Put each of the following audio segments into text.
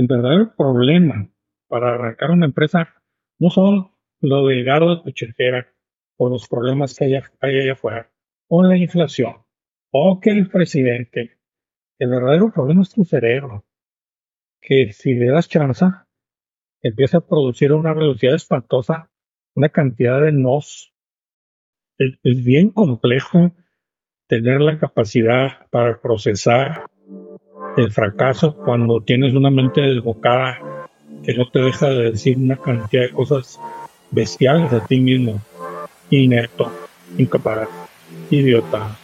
el verdadero problema para arrancar una empresa no son delgados de chejera o los problemas que hay, allá afuera, o la inflación, o que el presidente. El verdadero problema es tu cerebro, que si le das chance, empieza a producir una velocidad espantosa, una cantidad de nos. Es bien complejo tener la capacidad para procesar el fracaso cuando tienes una mente desbocada que no te deja de decir una cantidad de cosas bestiales a ti mismo. Inepto, incapaz, idiota.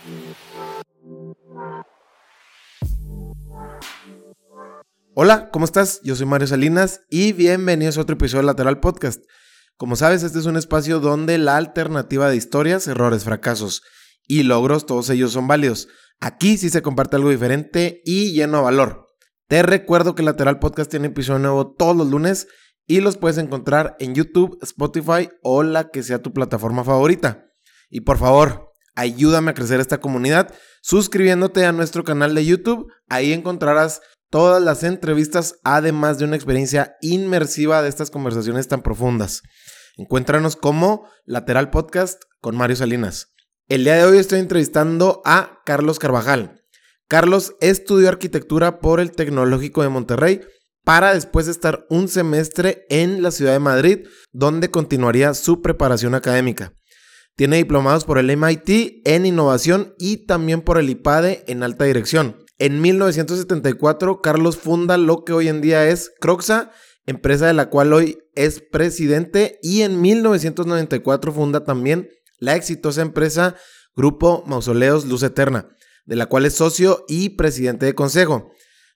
Hola, ¿cómo estás? Yo soy Mario Salinas y bienvenidos a otro episodio de Lateral Podcast. Como sabes, este es un espacio donde la alternativa de historias, errores, fracasos y logros, todos ellos son válidos. Aquí sí se comparte algo diferente y lleno de valor. Te recuerdo que Lateral Podcast tiene episodio nuevo todos los lunes y los puedes encontrar en YouTube, Spotify o la que sea tu plataforma favorita. Y por favor, ayúdame a crecer esta comunidad suscribiéndote a nuestro canal de YouTube. Ahí encontrarás todas las entrevistas, además de una experiencia inmersiva de estas conversaciones tan profundas. Encuéntranos como Lateral Podcast con Mario Salinas. El día de hoy estoy entrevistando a Carlos Carvajal. Carlos estudió arquitectura por el Tecnológico de Monterrey para después estar un semestre en la ciudad de Madrid, donde continuaría su preparación académica. Tiene diplomados por el MIT en innovación y también por el IPADE en alta dirección. En 1974, Carlos funda lo que hoy en día es Croxa, empresa de la cual hoy es presidente, y en 1994 funda también la exitosa empresa Grupo Mausoleos Luz Eterna, de la cual es socio y presidente de consejo.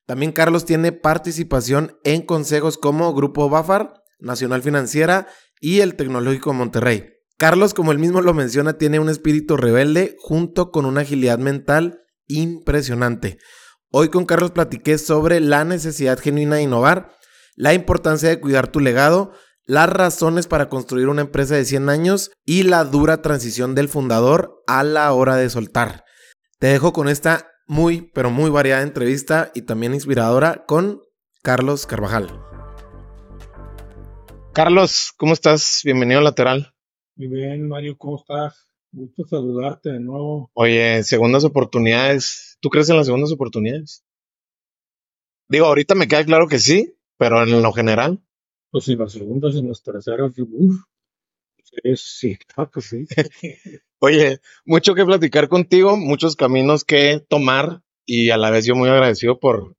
También Carlos tiene participación en consejos como Grupo Bafar, Nacional Financiera y el Tecnológico Monterrey. Carlos, como él mismo lo menciona, tiene un espíritu rebelde junto con una agilidad mental impresionante. Hoy con Carlos platiqué sobre la necesidad genuina de innovar, la importancia de cuidar tu legado, las razones para construir una empresa de 100 años y la dura transición del fundador a la hora de soltar. Te dejo con esta muy, pero muy variada entrevista y también inspiradora con Carlos Carvajal. Carlos, ¿cómo estás? Bienvenido a Lateral. Muy bien, Mario, ¿cómo estás? Gusto saludarte de nuevo. Oye, segundas oportunidades. ¿Tú crees en las segundas oportunidades? Digo, ahorita me queda claro que sí, pero en lo general. Pues en las segundas y en las uff, sí, claro que sí. Oye, mucho que platicar contigo, muchos caminos que tomar y a la vez yo muy agradecido por,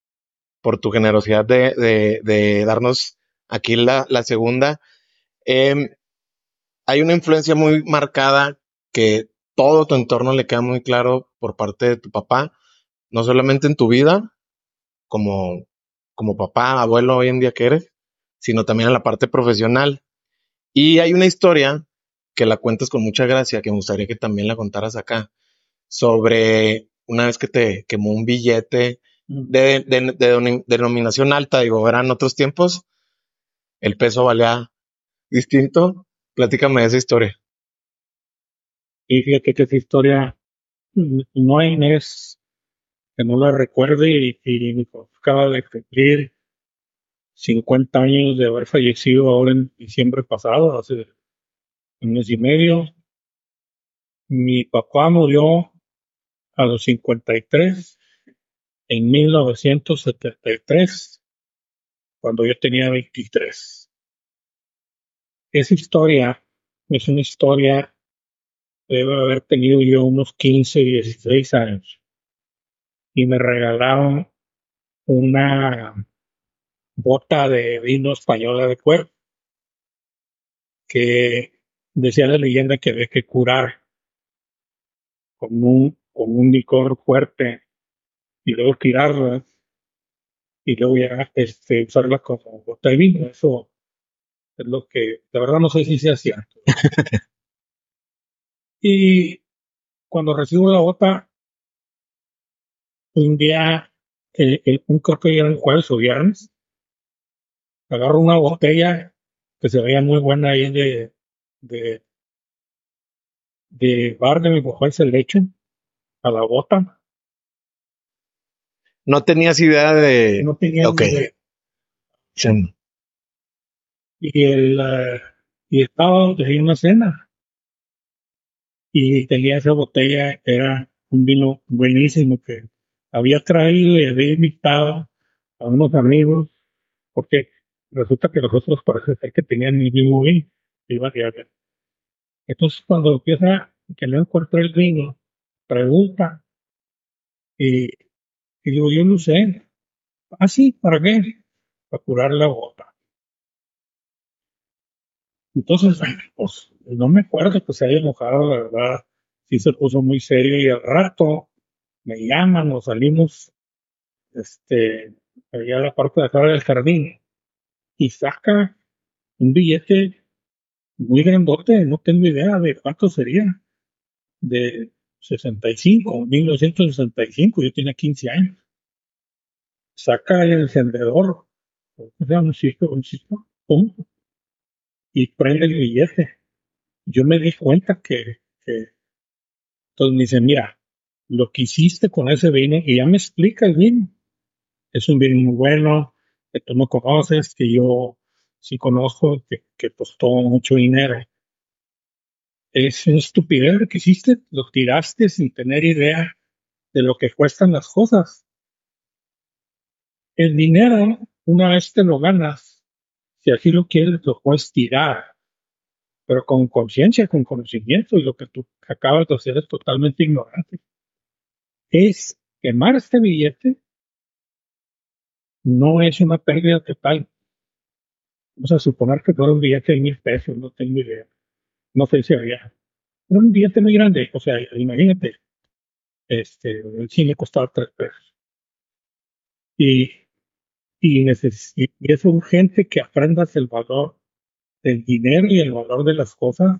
por tu generosidad de, de, darnos aquí la, la segunda. Eh, hay una influencia muy marcada que todo tu entorno le queda muy claro por parte de tu papá, no solamente en tu vida, como, como papá, abuelo hoy en día que eres, sino también en la parte profesional. Y hay una historia que la cuentas con mucha gracia, que me gustaría que también la contaras acá, sobre una vez que te quemó un billete de, de, denominación alta, digo, eran otros tiempos, el peso valía distinto. Platícame de esa historia. Y fíjate que esa historia no hay Inés que no la recuerde y, y acaba de cumplir 50 años de haber fallecido ahora en diciembre pasado, hace un mes y medio. Mi papá murió a los 53 en 1973, cuando yo tenía 23. Esa historia es una historia, debe haber tenido yo unos 15, 16 años. Y me regalaron una bota de vino española de cuero, que decía la leyenda que había que curar con un, con un licor fuerte y luego tirarla y luego ya este, usarla como bota de vino. Eso es lo que, la verdad no sé si sea cierto. y cuando recibo la bota, un día, el, un creo que era el jueves o viernes, agarro una botella que se veía muy buena ahí de, de, de bar de mi mujer, se le echan a la bota. No tenías idea de. No tenía idea. Sí. Y, el, eh, y estaba, tenía una cena. Y tenía esa botella, era un vino buenísimo que había traído y había invitado a unos amigos, porque resulta que los otros parece ser que tenían el mismo vino, iba Entonces, cuando empieza que no encuentra el vino, pregunta, y, y digo, yo no sé, ¿ah, sí? ¿Para qué? Para curar la bota. Entonces, pues, no me acuerdo que se haya enojado, la verdad, sí se puso muy serio y al rato me llaman, nos salimos, este, allá a la parte de atrás del jardín y saca un billete muy grandote, no tengo idea de cuánto sería, de 65, 1965, yo tenía 15 años. Saca el encendedor, o sea, un sitio, un sitio, pum, y prende el billete. Yo me di cuenta que, que entonces me dice, mira, lo que hiciste con ese vino, y ya me explica el vino. Es un vino muy bueno, que tú no conoces, que yo sí conozco, que, que costó mucho dinero. Es una estupidez que hiciste, lo tiraste sin tener idea de lo que cuestan las cosas. El dinero, una vez te lo ganas, si así lo quieres, lo puedes tirar pero con conciencia, con conocimiento, y lo que tú acabas de hacer es totalmente ignorante. Es quemar este billete no es una pérdida total. Vamos a suponer que fuera un billete de mil pesos, no tengo idea. No sé si había. Era un billete muy grande, o sea, imagínate, este, el cine costaba tres pesos. Y, y, y es urgente que aprendas el valor del dinero y el valor de las cosas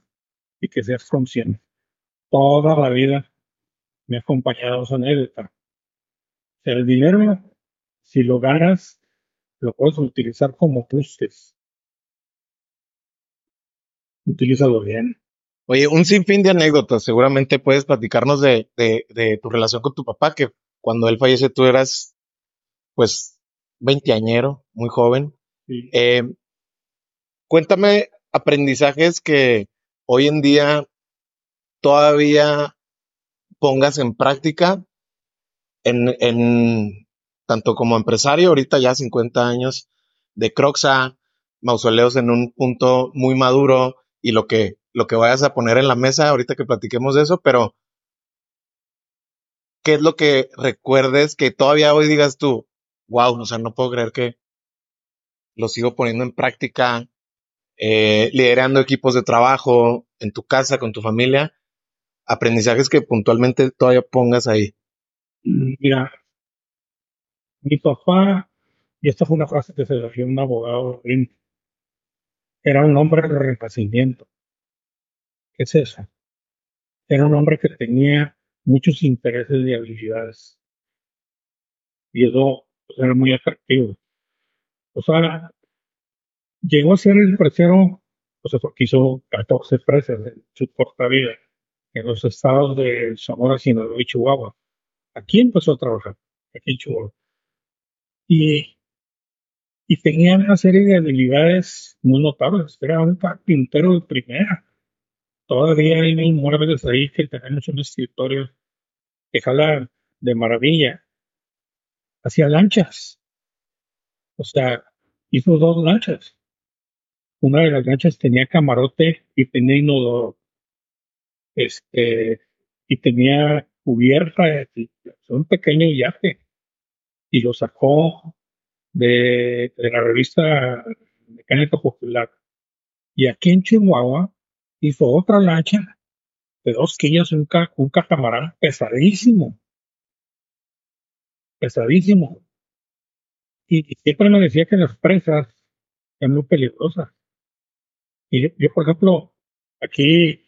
y que seas consciente. Toda la vida me ha acompañado esa anécdota. el dinero, si lo ganas, lo puedes utilizar como pustes. Utilízalo bien. Oye, un sinfín de anécdotas. Seguramente puedes platicarnos de, de, tu relación con tu papá, que cuando él fallece tú eras, pues, veinteañero, muy joven. Eh, Cuéntame aprendizajes que hoy en día todavía pongas en práctica en, tanto como empresario, ahorita ya 50 años de Croxa, mausoleos en un punto muy maduro y lo que, lo que vayas a poner en la mesa ahorita que platiquemos de eso, pero ¿qué es lo que recuerdes que todavía hoy digas tú, wow, o sea, no puedo creer que lo sigo poniendo en práctica eh, liderando equipos de trabajo en tu casa, con tu familia, aprendizajes que puntualmente todavía pongas ahí. Mira, mi papá, y esta fue una frase que se le dio un abogado, era un hombre de renacimiento. ¿Qué es eso? Era un hombre que tenía muchos intereses y habilidades. Y eso pues, era muy atractivo. O sea, llegó a ser el presero, pues porque hizo 14 presas en su corta vida en los estados de Sonora, Sinaloa y Chihuahua. Aquí empezó a trabajar, aquí en Chihuahua. Y, y tenía una serie de habilidades muy notables. Era un carpintero de primera. Todavía hay un muebles ahí que tenemos un escritorio que jala de maravilla. Hacía lanchas. O sea, hizo dos lanchas una de las lanchas tenía camarote y tenía inodoro. Este, y tenía cubierta, un pequeño yate. Y lo sacó de, la revista Mecánica Popular. Y aquí en Chihuahua hizo otra lancha de dos quillas, un, un catamarán pesadísimo. Pesadísimo. Y, y siempre me decía que las presas eran muy peligrosas. Y yo, por ejemplo, aquí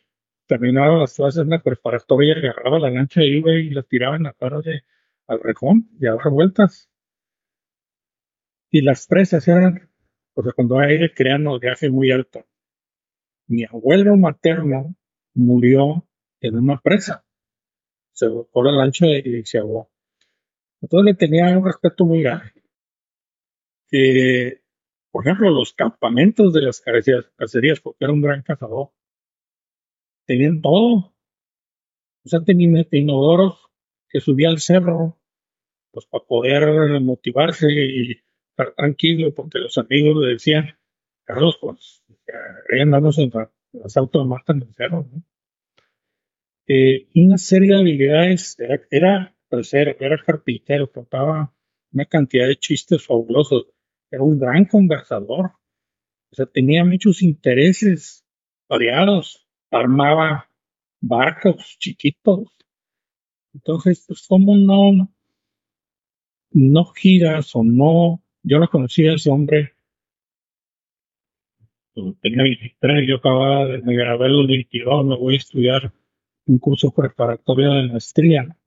terminaba las clases en la preparatoria, agarraba la lancha y iba y la tiraba en la cara de, al rejón y a dar vueltas. Y las presas eran, o sea, cuando hay aire crean viajes muy alto. Mi abuelo materno murió en una presa. Se volcó la lancha y se ahogó. Entonces le tenía un respeto muy grande. por ejemplo, los campamentos de las cacerías, porque era un gran cazador. Tenían todo. O sea, tenían inodoros que subía al cerro, pues para poder motivarse y estar tranquilo, porque los amigos le decían, Carlos, pues, andamos en las autos matan el cerro. Eh, una serie de habilidades, era, era, pues, era, carpintero, contaba una cantidad de chistes fabulosos, era un gran conversador, o tenía muchos intereses variados, armaba barcos chiquitos, entonces, pues, ¿cómo no, no giras o no? Yo no conocía a ese hombre. Tenía 23, yo acababa de grabar los 22, me voy a estudiar un curso preparatorio de maestría.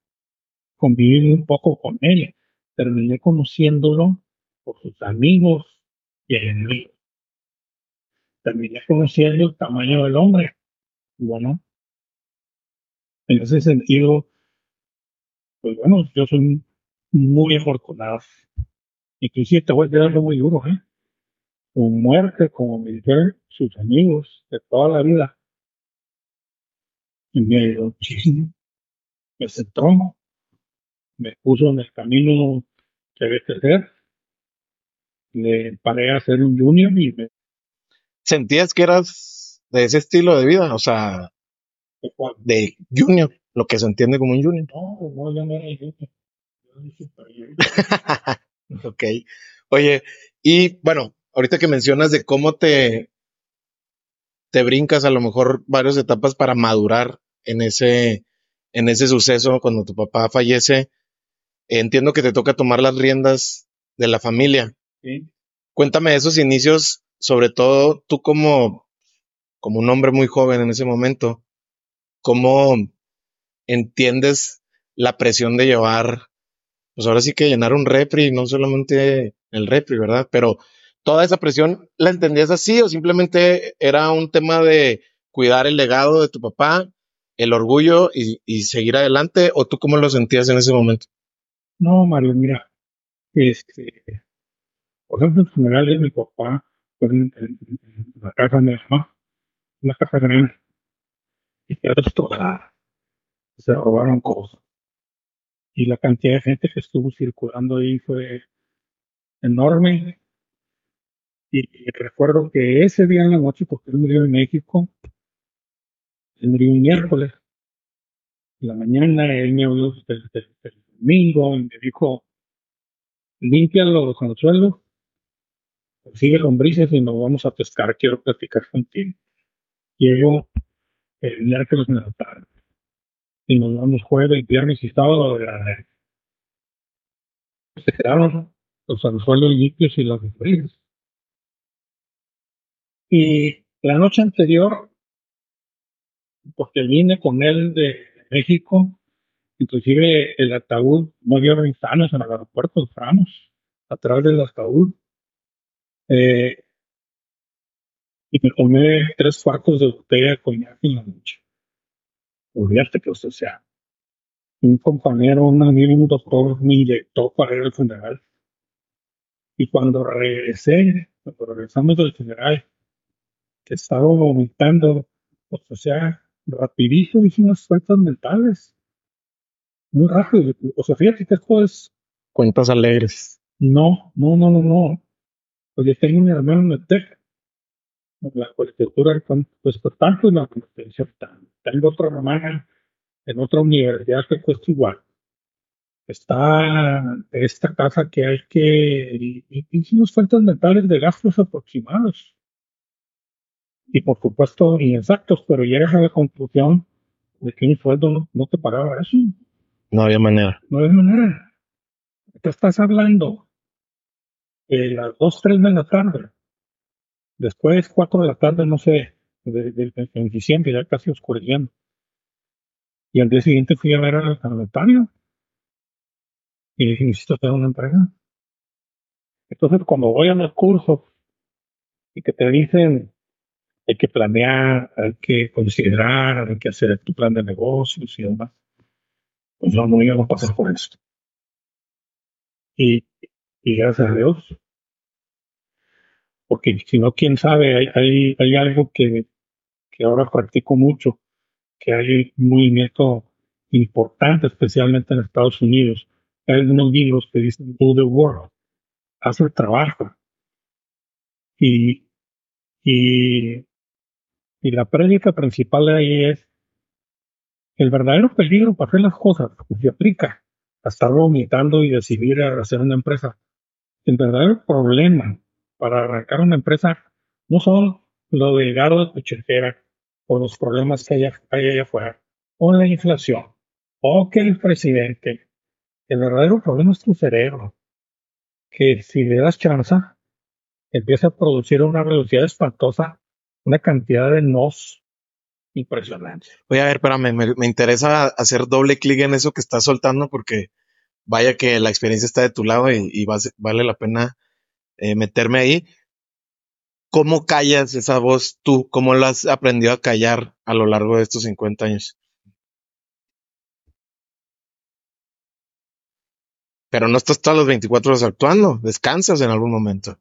Conviví un poco con él. Terminé conociéndolo por sus amigos y enemigos. Terminé conociendo el tamaño del hombre. Bueno, en ese sentido, pues bueno, yo soy muy afortunado. Inclusive te voy a algo muy duro, ¿eh? Su muerte, como dijeron sus amigos de toda la vida, y me. Me sentó, me puso en el camino que debe ser. Le paré a ser un junior y me... ¿Sentías que eras de ese estilo de vida? O sea, de junior lo que se entiende como un junior. No, no, yo no era junior. ok. Oye, y bueno, ahorita que mencionas de cómo te, te brincas a lo mejor varias etapas para madurar en ese, en ese suceso cuando tu papá fallece, entiendo que te toca tomar las riendas de la familia. Sí. Cuéntame esos inicios, sobre todo tú como, como un hombre muy joven en ese momento, ¿cómo entiendes la presión de llevar, pues ahora sí que llenar un repri, no solamente el repri, ¿verdad? Pero toda esa presión, ¿la entendías así o simplemente era un tema de cuidar el legado de tu papá, el orgullo y, seguir adelante? ¿O tú cómo lo sentías en ese momento? No, Mario, mira, este, por ejemplo, el funeral de mi papá fue en, la casa de mi mamá, una casa grande, y quedó se robaron cosas. Y la cantidad de gente que estuvo circulando ahí fue enorme. Y, recuerdo que ese día en la noche, porque él murió en México, él murió un miércoles. La mañana él me habló del, domingo y me dijo, limpia los anzuelos, sigue lombrices y nos vamos a pescar, quiero platicar contigo. Llego el miércoles en la tarde y nos vamos jueves, viernes y sábado de la se quedaron los anzuelos limpios y las felices. Y la noche anterior, porque vine con él de México, inclusive el ataúd, no había ventanas en el aeropuerto de Franos, atrás del ataúd. Eh, y me tomé tres cuartos de botella de coñac en la noche olvídate que, o sea, un compañero, un amigo, un doctor me inyectó para ir al funeral. Y cuando regresé, cuando regresamos del funeral, que estaba vomitando, pues, o sea, rapidísimo hice unas cuentas mentales. Muy rápido. O sea, fíjate que esto es... Cuentas alegres. No, no, no, no, no. Porque tengo un hermano en el TEC. La colegiatura pues tanto y la competencia tanto tengo otra hermana en otra universidad que cuesta igual. Está esta casa que hay que. Hicimos cuentas mentales de gastos aproximados. Y por supuesto inexactos, pero llegas a la conclusión de que un sueldo no, te pagaba eso. No había manera. No había manera. Te estás hablando de las 2, 3 de la tarde. Después, 4 de la tarde, no sé, de, en diciembre, ya casi oscureciendo. Y al día siguiente fui a ver al notario y dije, necesito hacer una empresa. Entonces, cuando voy a los cursos y que te dicen, hay que planear, hay que considerar, hay que hacer tu plan de negocios y demás, pues no, no íbamos a pasar por esto. Y, y gracias a Dios, porque si no, quién sabe, hay, hay, hay algo que, que ahora practico mucho, que hay un movimiento importante, especialmente en Estados Unidos. Hay unos libros que dicen do the work, haz el trabajo. Y, y, y la prédica principal ahí es el verdadero peligro para hacer las cosas, que se aplica a estar vomitando y decidir hacer una empresa. El verdadero problema para arrancar una empresa no son los delgados de cochera o los problemas que hay, hay allá afuera, o la inflación, o que el presidente. El verdadero problema es tu cerebro, que si le das chance, empieza a producir una velocidad espantosa, una cantidad de nos impresionante. Oye, a ver, espérame, me, interesa hacer doble clic en eso que estás soltando porque vaya que la experiencia está de tu lado y, vale la pena eh, meterme ahí. ¿Cómo callas esa voz tú? ¿Cómo la has aprendido a callar a lo largo de estos 50 años? Pero no estás todos los 24 horas actuando, descansas en algún momento.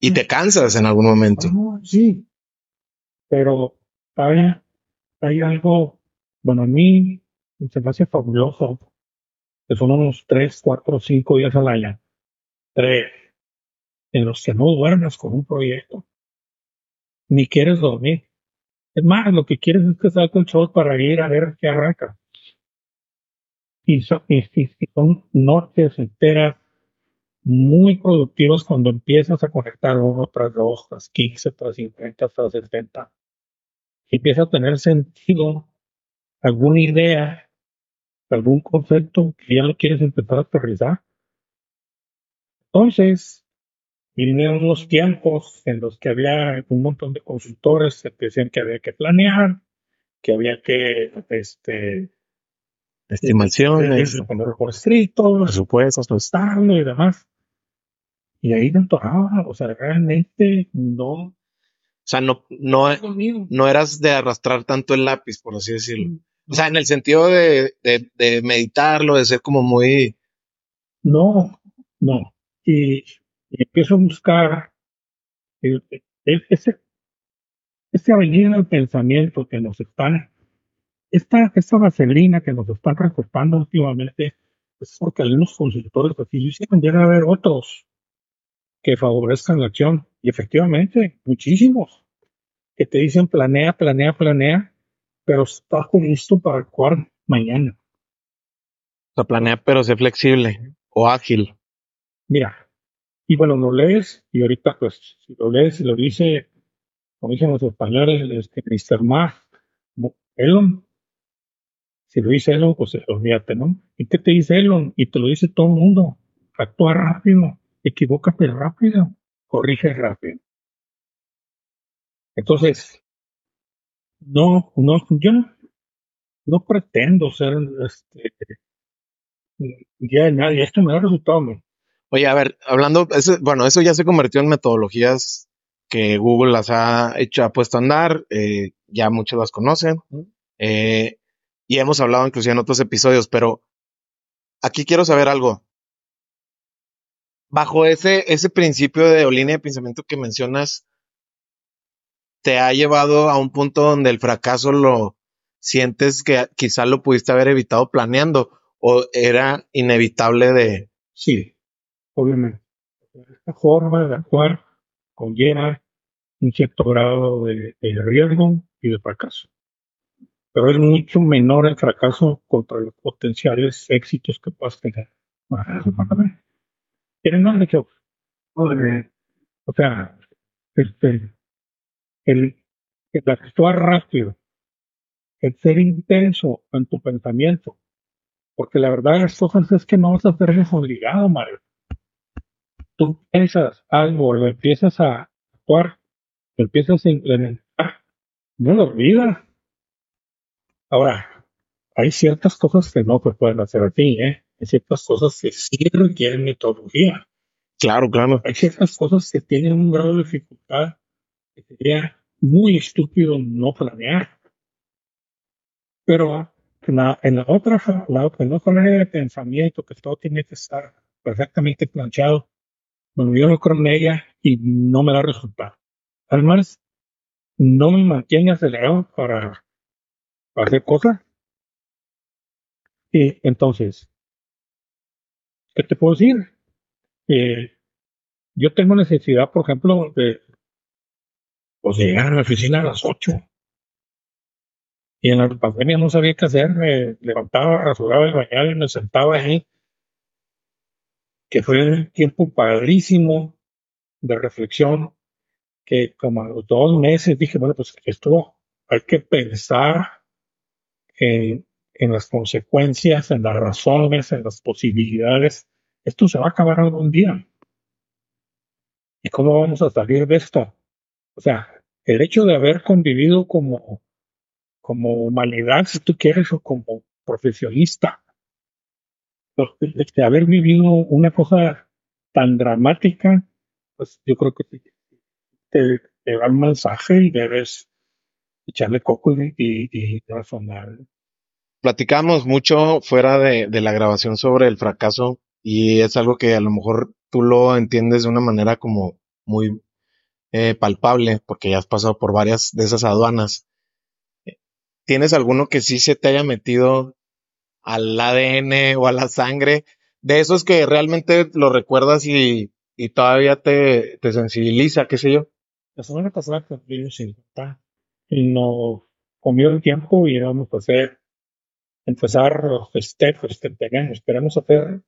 Y te cansas en algún momento. Sí, pero hay, hay algo, bueno, a mí se me hace fabuloso, que son unos 3, 4, 5 días al año. Tres, en los que no duermes con un proyecto, ni quieres dormir. Es más, lo que quieres es que salga el show para ir a ver qué arranca. Y son, son noches enteras muy productivos cuando empiezas a conectar uno tras dos, tras 15, tras 50, tras 70. Y empieza a tener sentido alguna idea, algún concepto que ya lo quieres empezar a aterrizar. Entonces, vinieron unos tiempos en los que había un montón de consultores que decían que había que planear, que había que este, estimaciones, poner por escrito, presupuestos, estable y demás. Y ahí me entoraba, o sea, realmente no. O sea, no, no, no eras de arrastrar tanto el lápiz, por así decirlo. O sea, en el sentido de, de, de meditarlo, de ser como muy. No, no. Y, empiezo a buscar ese, ese en el pensamiento que nos están esta, esta vaselina que nos están recortando últimamente es porque algunos consultores así hicieron, llega a haber otros que favorezcan la acción. Y efectivamente, muchísimos que te dicen planea, planea, planea, pero estás listo para actuar mañana. O sea, planea, pero sé flexible o ágil. Mira, y bueno, lo lees y ahorita, pues, si lo lees lo dice, como dicen los españoles, este, Mr. Ma, Elon, si lo dice Elon, pues olvídate, ¿no? ¿Y qué te dice Elon? Y te lo dice todo el mundo. Actúa rápido, equivócate rápido, corrige rápido. Entonces, no, no, yo no, pretendo ser este, ya de nadie. Esto me da resultado. Oye, a ver, hablando, bueno, eso ya se convirtió en metodologías que Google las ha hecho, ha puesto a andar, eh, ya muchos las conocen. Eh, y hemos hablado inclusive en otros episodios, pero aquí quiero saber algo. Bajo ese, ese principio de línea de pensamiento que mencionas, ¿te ha llevado a un punto donde el fracaso lo sientes que quizá lo pudiste haber evitado planeando o era inevitable de... Sí, obviamente. Esta forma de actuar conlleva un cierto grado de riesgo y de fracaso pero es mucho menor el fracaso contra los potenciales éxitos que puedas tener. Tienen más de O sea, este, el, actuar rápido, el ser intenso en tu pensamiento, porque la verdad de cosas es que no vas a ser obligado, Mario. Tú piensas algo, lo empiezas a actuar, lo empiezas a implementar, no lo olvidas Ahora, hay ciertas cosas que no se pueden hacer así, ¿eh? Hay ciertas cosas que sí requieren metodología. Claro, claro. Hay ciertas cosas que tienen un grado de dificultad que sería muy estúpido no planear. Pero en la, en la otra, la, en otra de pensamiento, que todo tiene que estar perfectamente planchado, Bueno, yo no creo en ella y no me da resultado. Además, no me mantiene acelerado para, hacer cosas. Y entonces, ¿qué te puedo decir? Eh, yo tengo necesidad, por ejemplo, de pues, llegar a la oficina a las 8. Y en la pandemia no sabía qué hacer, me levantaba, rasuraba el bañaba y me sentaba ahí. Que fue un tiempo padrísimo de reflexión, que como a los dos meses dije, bueno, pues esto hay que pensar en, en las consecuencias, en las razones, en las posibilidades. Esto se va a acabar algún día. ¿Y cómo vamos a salir de esto? O sea, el hecho de haber convivido como, como humanidad, si tú quieres, como profesionista, de haber vivido una cosa tan dramática, pues yo creo que te, te da un mensaje y debes echarle coco y, y, y razonar platicamos mucho fuera de, la grabación sobre el fracaso y es algo que a lo mejor tú lo entiendes de una manera como muy eh, palpable porque ya has pasado por varias de esas aduanas. ¿Tienes alguno que sí se te haya metido al ADN o a la sangre? De esos que realmente lo recuerdas y, todavía te, te, sensibiliza, qué sé yo. La semana pasada cumplí 50 y nos comió el tiempo y íbamos a hacer empezar que tenemos. Esperamos hacer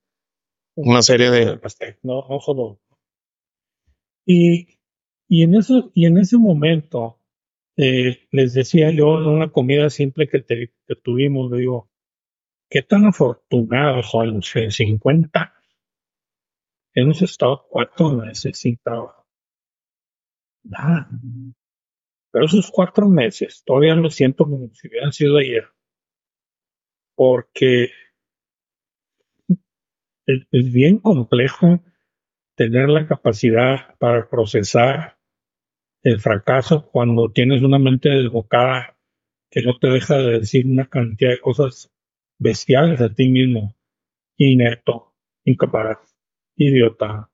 una serie de no, no. Y, y, en eso, y en ese momento eh, les decía yo en una comida simple que, tuvimos, le digo, qué tan afortunados son los 50. Hemos estado cuatro meses sin trabajo. Nada. Pero esos cuatro meses todavía lo siento como si hubieran sido ayer porque es, bien complejo tener la capacidad para procesar el fracaso cuando tienes una mente desbocada que no te deja de decir una cantidad de cosas bestiales a ti mismo. Inepto, incapaz, idiota,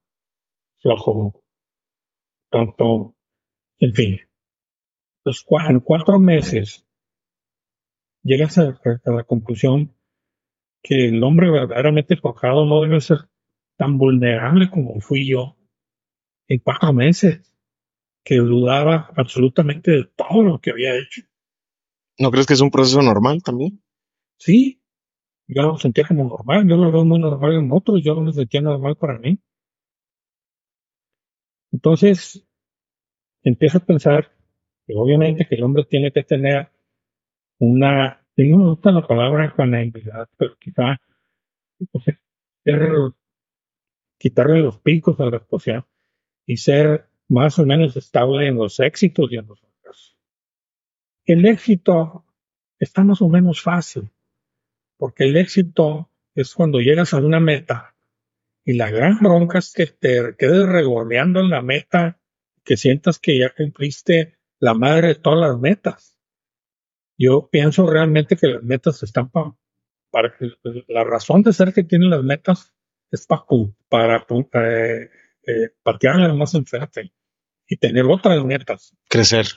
flojo, tonto, en fin. Entonces, en cuatro meses llegas a, la conclusión que el hombre verdaderamente tocado no debe ser tan vulnerable como fui yo en cuatro meses, que dudaba absolutamente de todo lo que había hecho. ¿No crees que es un proceso normal también? Sí, yo lo sentía como normal, yo lo veo muy normal en otros, yo lo sentía normal para mí. Entonces, empiezo a pensar que obviamente que el hombre tiene que tener una, no me gusta la palabra ecuanimidad, pero quizá quitarle los picos a la exposición y ser más o menos estable en los éxitos y en los fracasos. El éxito está más o menos fácil, porque el éxito es cuando llegas a una meta y la gran bronca es que te quedes regoleando en la meta, que sientas que ya cumpliste la madre de todas las metas. Yo pienso realmente que las metas están para que la razón de ser que tienen las metas es para, para eh, eh, patearle más enfrente y tener otras metas. Crecer.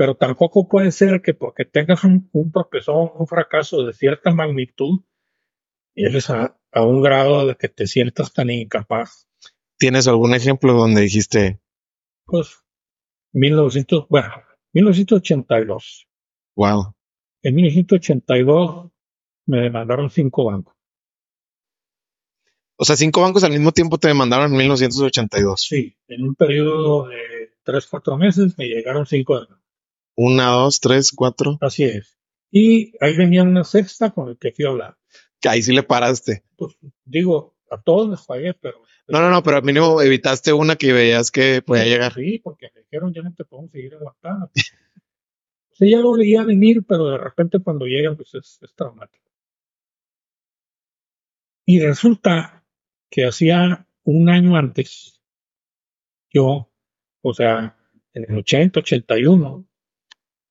Pero tampoco puede ser que porque tengas un, un un fracaso de cierta magnitud, eres a, a un grado de que te sientas tan incapaz. ¿Tienes algún ejemplo donde dijiste? Pues 1900, bueno, 1982. Wow. En 1982 me demandaron cinco bancos. O sea, cinco bancos al mismo tiempo te demandaron en 1982. Sí, en un periodo de tres, cuatro meses me llegaron cinco demandas. Una, dos, tres, cuatro. Así es. Y ahí venía una sexta con el que fui a hablar. Que ahí sí le paraste. Pues digo, a todos les pagué, pero. No, no, no, pero al mínimo evitaste una que veías que podía llegar. Sí, porque me dijeron ya no te podemos seguir aguantando. Sí, ya lo veía venir, pero de repente cuando llega, pues es, traumático. Y resulta que hacía un año antes, yo, o sea, en el 80, 81,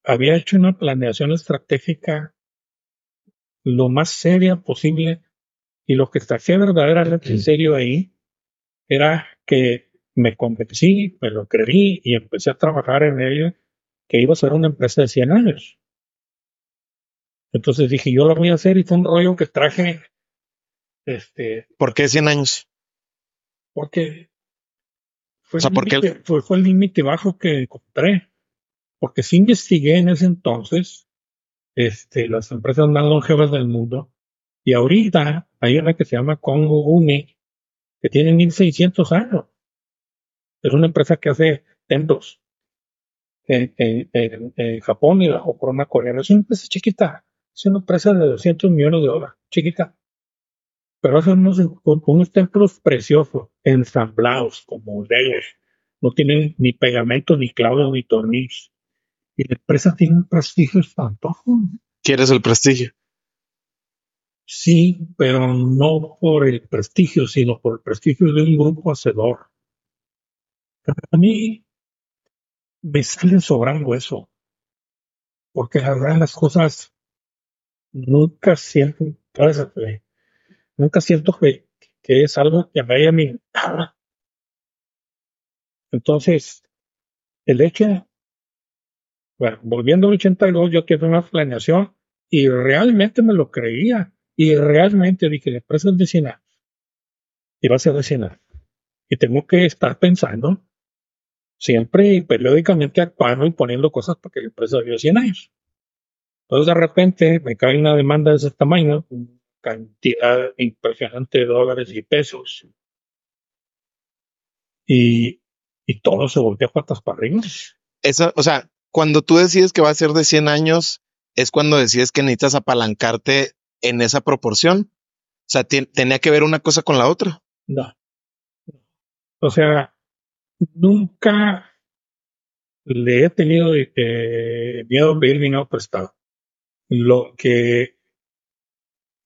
había hecho una planeación estratégica lo más seria posible y lo que hacía verdaderamente en serio ahí era que me convencí, me lo creí y empecé a trabajar en ello, que iba a ser una empresa de 100 años. Entonces dije, yo lo voy a hacer y fue un rollo que traje, este... ¿Por qué 100 años? Porque fue, O sea, el ¿por qué el- límite- fue, fue el límite bajo que encontré. Porque sí investigué en ese entonces este, las empresas más longevas del mundo. Y ahorita hay una que se llama Congo Umi, que tiene 1600 años. Es una empresa que hace templos en, en- en- en Japón y bajo corona coreana. Es una empresa chiquita. Es una empresa de 200 millones de dólares. Chiquita. Pero hacen unos, unos templos preciosos, ensamblados como legos. No tienen ni pegamento, ni clavos, ni tornillos. Y la empresa tiene un prestigio espantoso. ¿Quieres el prestigio? Sí, pero no por el prestigio, sino por el prestigio de un grupo hacedor. A mí me sale sobrando eso. Porque la verdad las cosas nunca siento, nunca siento que, que es algo que me haya. Entonces, el hecho, bueno, volviendo al 82, yo tuve una planeación y realmente me lo creía. Y realmente dije, la empresa es de 100 años. Y va a ser de 100 años. Y tengo que estar pensando siempre y periódicamente actuando y poniendo cosas para que la empresa viva 100 años. Entonces de repente me cae una demanda de ese tamaño, cantidad impresionante de dólares y pesos. Y, y todo se voltea patas para arriba. Esa, o sea, cuando tú decides que va a ser de 100 años, es cuando decides que necesitas apalancarte en esa proporción. O sea, tenía que ver una cosa con la otra. No. O sea, nunca le he tenido miedo a pedir dinero prestado. Lo que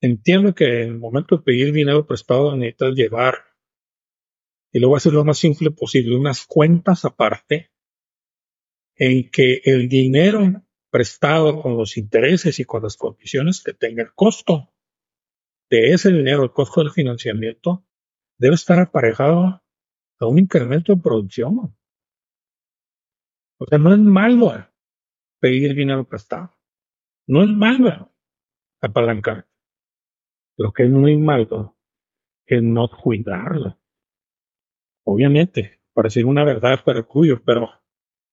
entiendo que en el momento de pedir dinero prestado necesitas llevar, y lo voy a hacer lo más simple posible, unas cuentas aparte en que el dinero prestado con los intereses y con las condiciones que tenga el costo de ese dinero, el costo del financiamiento, debe estar aparejado a un incremento de producción. O sea, no es malo pedir dinero prestado. No es malo apalancar. Lo que es muy malo es no cuidarlo. Obviamente, para decir una verdad cuyo, pero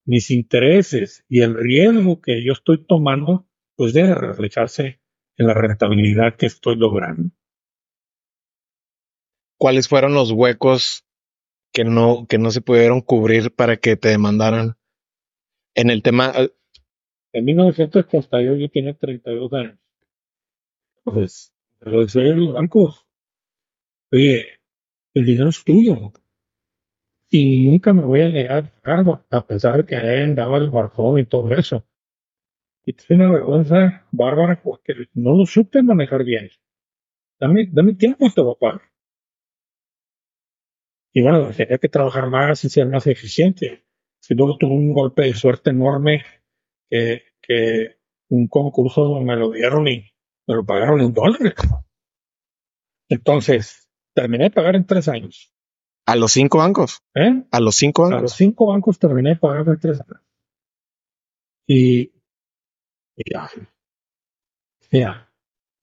mis intereses y el riesgo que yo estoy tomando, pues debe reflejarse en la rentabilidad que estoy logrando. ¿Cuáles fueron los huecos que no, que no se pudieron cubrir para que te demandaran en el tema? eh, En 1982 yo tenía 32 años. Pues, lo decía los bancos. Oye, el dinero es tuyo. Y nunca me voy a negar pagarlo, a pesar de que él daba el barbón y todo eso. Y tiene una vergüenza bárbara porque no lo supe manejar bien. Dame, dame tiempo, te voy a pagar. Y bueno, tenía que trabajar más y ser más eficiente. Y luego tuve un golpe de suerte enorme que, que un concurso me lo dieron y me lo pagaron en dólares. Entonces, terminé de pagar en tres años. A los cinco bancos. ¿eh? A los cinco A los bancos. cinco bancos terminé de pagar tres años. Y, ya, mira,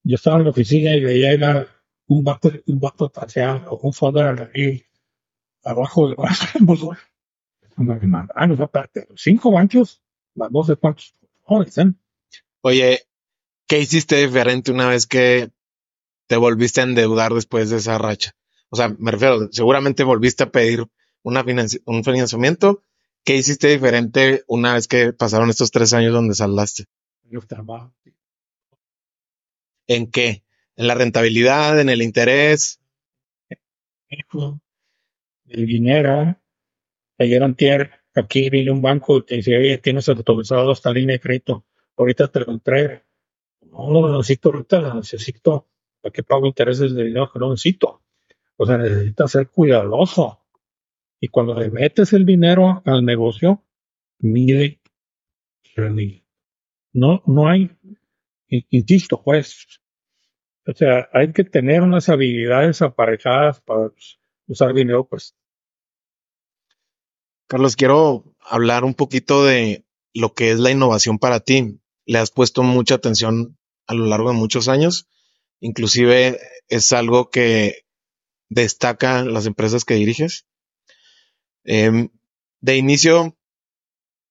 yo estaba en la oficina y veía era un vato, un vato paseando, un fondo de la ahí, abajo de Ah, no, espérate, cinco bancos, más no sé cuántos. Oye, ¿qué hiciste diferente una vez que te volviste a endeudar después de esa racha? O sea, me refiero, seguramente volviste a pedir una financi- un financiamiento. ¿Qué hiciste diferente una vez que pasaron estos tres años donde saldaste? ¿En qué? ¿En la rentabilidad? ¿En el interés? el dinero. Ayer antier, aquí vino un banco y te dice, oye, tienes autorizado esta línea de crédito. Ahorita te lo entrego. No lo necesito ahorita, lo necesito. ¿Para qué pago intereses de dinero que no necesito? O sea, necesitas ser cuidadoso. Y cuando le metes el dinero al negocio, mide. No, no hay, in- insisto, pues, o sea, hay que tener unas habilidades aparejadas para usar dinero, pues, Carlos, quiero hablar un poquito de lo que es la innovación para ti. Le has puesto mucha atención a lo largo de muchos años. Inclusive es algo que destaca las empresas que diriges. Em, de inicio,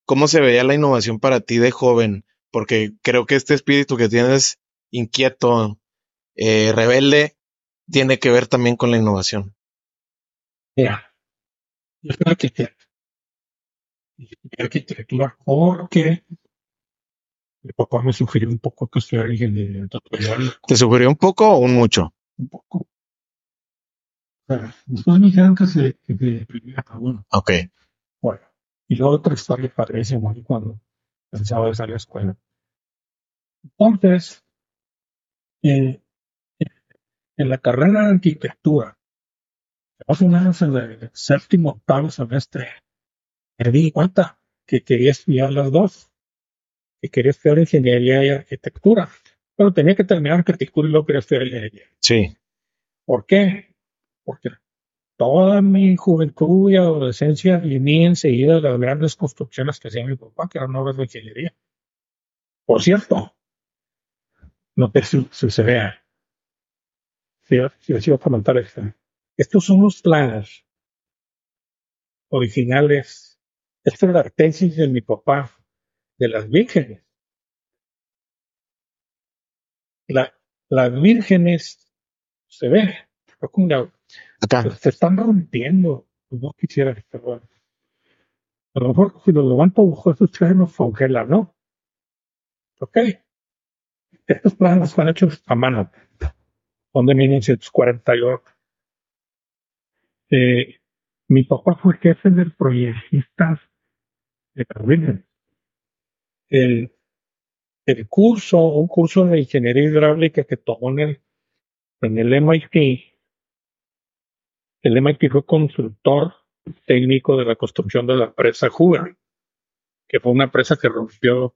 ¿cómo se veía la innovación para ti de joven? Porque creo que este espíritu que tienes inquieto, eh, rebelde, tiene que ver también con la innovación. Mira, yo soy arquitecto. arquitectura porque mi papá me sugirió un poco que estudiara ingeniería ¿Te sugirió un poco o un mucho? Un poco. Después me dijeron que se, que se bueno. Ok. Bueno, y luego otra historia padrísima cuando pensaba de salir a la escuela. Entonces, eh, en la carrera de arquitectura, más o menos en el séptimo, octavo semestre, me di cuenta que quería estudiar las dos, que quería estudiar ingeniería y arquitectura, pero tenía que terminar arquitectura y luego quería estudiar ingeniería. Sí. ¿Por qué? Porque toda mi juventud y adolescencia viví enseguida de las grandes construcciones que hacía mi papá, que eran obras de ingeniería. Por cierto, no te si, se vea. Si, si, a comentar esto. Estos son los planos originales. Esta es la tesis de mi papá, de las vírgenes. las vírgenes se ve. Se están rompiendo. No quisiera pero A lo mejor si los levanto bajo esos tres nos congelan, ¿no? Ok. Estos planos están hechos a mano. Son de 1948. Eh, mi papá fue jefe del proyectista de Carolina. El, el curso, un curso de ingeniería hidráulica que tomó en el, en el MIT, el MIT fue consultor técnico de la construcción de la presa Hoover, que fue una presa que rompió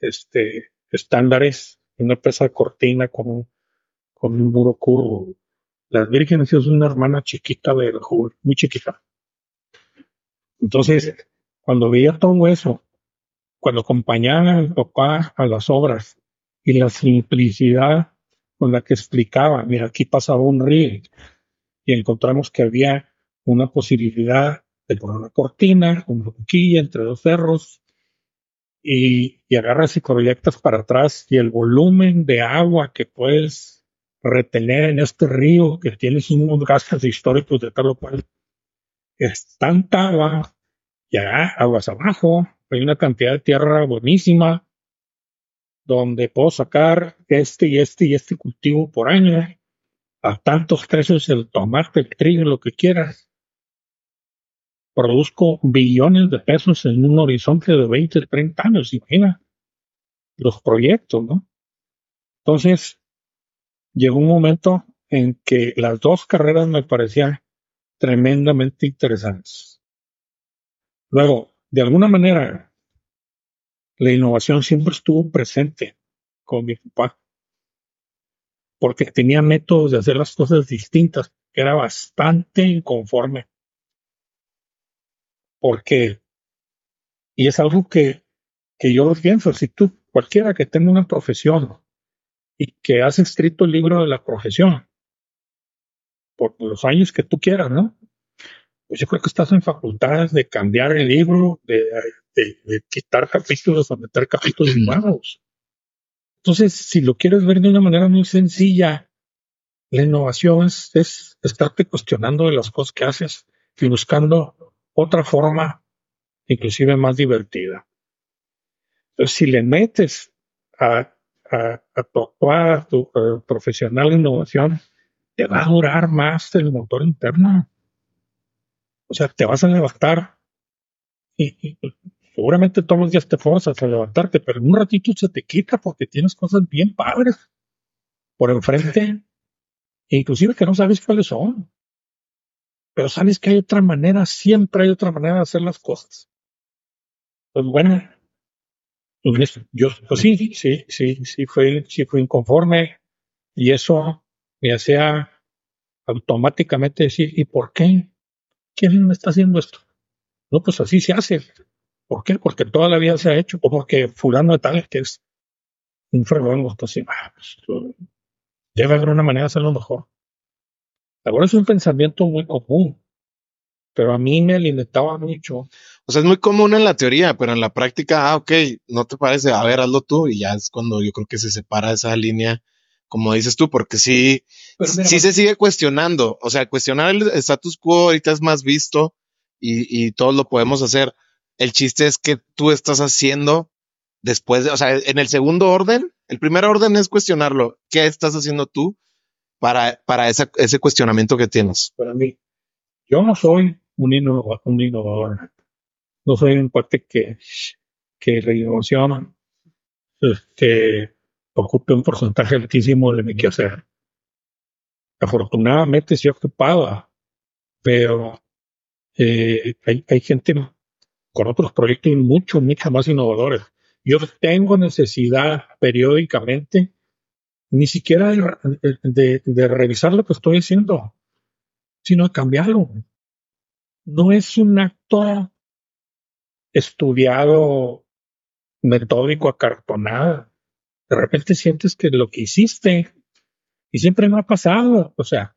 este, estándares, una presa cortina con un, muro curvo. Las vírgenes es una hermana chiquita de la Hoover, muy chiquita. Entonces, cuando veía todo eso, cuando acompañaba a papá a las obras y la simplicidad con la que explicaba, mira, aquí pasaba un río, y encontramos que había una posibilidad de poner una cortina, una boquilla entre dos cerros y, y agarras y proyectas para atrás y el volumen de agua que puedes retener en este río que tienes unos gastos históricos de tal o cual es tanta agua, ya aguas abajo, hay una cantidad de tierra buenísima donde puedo sacar este y este y este cultivo por año a tantos precios el tomate, el trigo, lo que quieras. Produzco billones de pesos en un horizonte de 20, 30 años, imagina los proyectos, ¿no? Entonces, llegó un momento en que las dos carreras me parecían tremendamente interesantes. Luego, de alguna manera, la innovación siempre estuvo presente con mi papá porque tenía métodos de hacer las cosas distintas, que era bastante inconforme. Porque, y es algo que, que yo lo pienso, si tú, cualquiera que tenga una profesión y que has escrito el libro de la profesión, por los años que tú quieras, ¿no? Pues yo creo que estás en facultades de cambiar el libro, de, de quitar capítulos o meter capítulos nuevos. Entonces, si lo quieres ver de una manera muy sencilla, la innovación es, estarte cuestionando de las cosas que haces y buscando otra forma, inclusive más divertida. Entonces, si le metes a, a, a tu actuar, tu uh, profesional innovación, te va a durar más el motor interno. O sea, te vas a levantar y, seguramente todos los días te forzas a levantarte, pero en un ratito se te quita porque tienes cosas bien padres por enfrente, inclusive que no sabes cuáles son. Pero sabes que hay otra manera, siempre hay otra manera de hacer las cosas. Pues bueno, pues yo pues sí, sí, sí, sí fui, sí fui inconforme y eso me hacía automáticamente decir, ¿y por qué? ¿Quién me está haciendo esto? No, pues así se hace. ¿Por qué? Porque toda la vida se ha hecho, o porque fulano de tal es que es un fregón, así, ah, pues, debe haber una manera de hacerlo mejor. Ahora es un pensamiento muy común, pero a mí me alimentaba mucho. O sea, es muy común en la teoría, pero en la práctica, ah, ok, no te parece, a ver, hazlo tú, y ya es cuando yo creo que se separa esa línea, como dices tú, porque sí, sí se sigue cuestionando, o sea, cuestionar el status quo ahorita es más visto y, y todos lo podemos hacer. El chiste es que tú estás haciendo después de, o sea, en el segundo orden, el primer orden es cuestionarlo. ¿Qué estás haciendo tú para, para ese cuestionamiento que tienes? Para mí, yo no soy un innovador. No soy un cuate que, que innovación este, ocupe un porcentaje altísimo de mi quehacer. Afortunadamente sí ocupaba, pero eh, hay, hay gente con otros proyectos mucho, mucho más innovadores. Yo tengo necesidad periódicamente ni siquiera de, revisar lo que estoy haciendo, sino de cambiarlo. No es un acto estudiado, metódico, acartonado. De repente sientes que lo que hiciste, y siempre me ha pasado, o sea,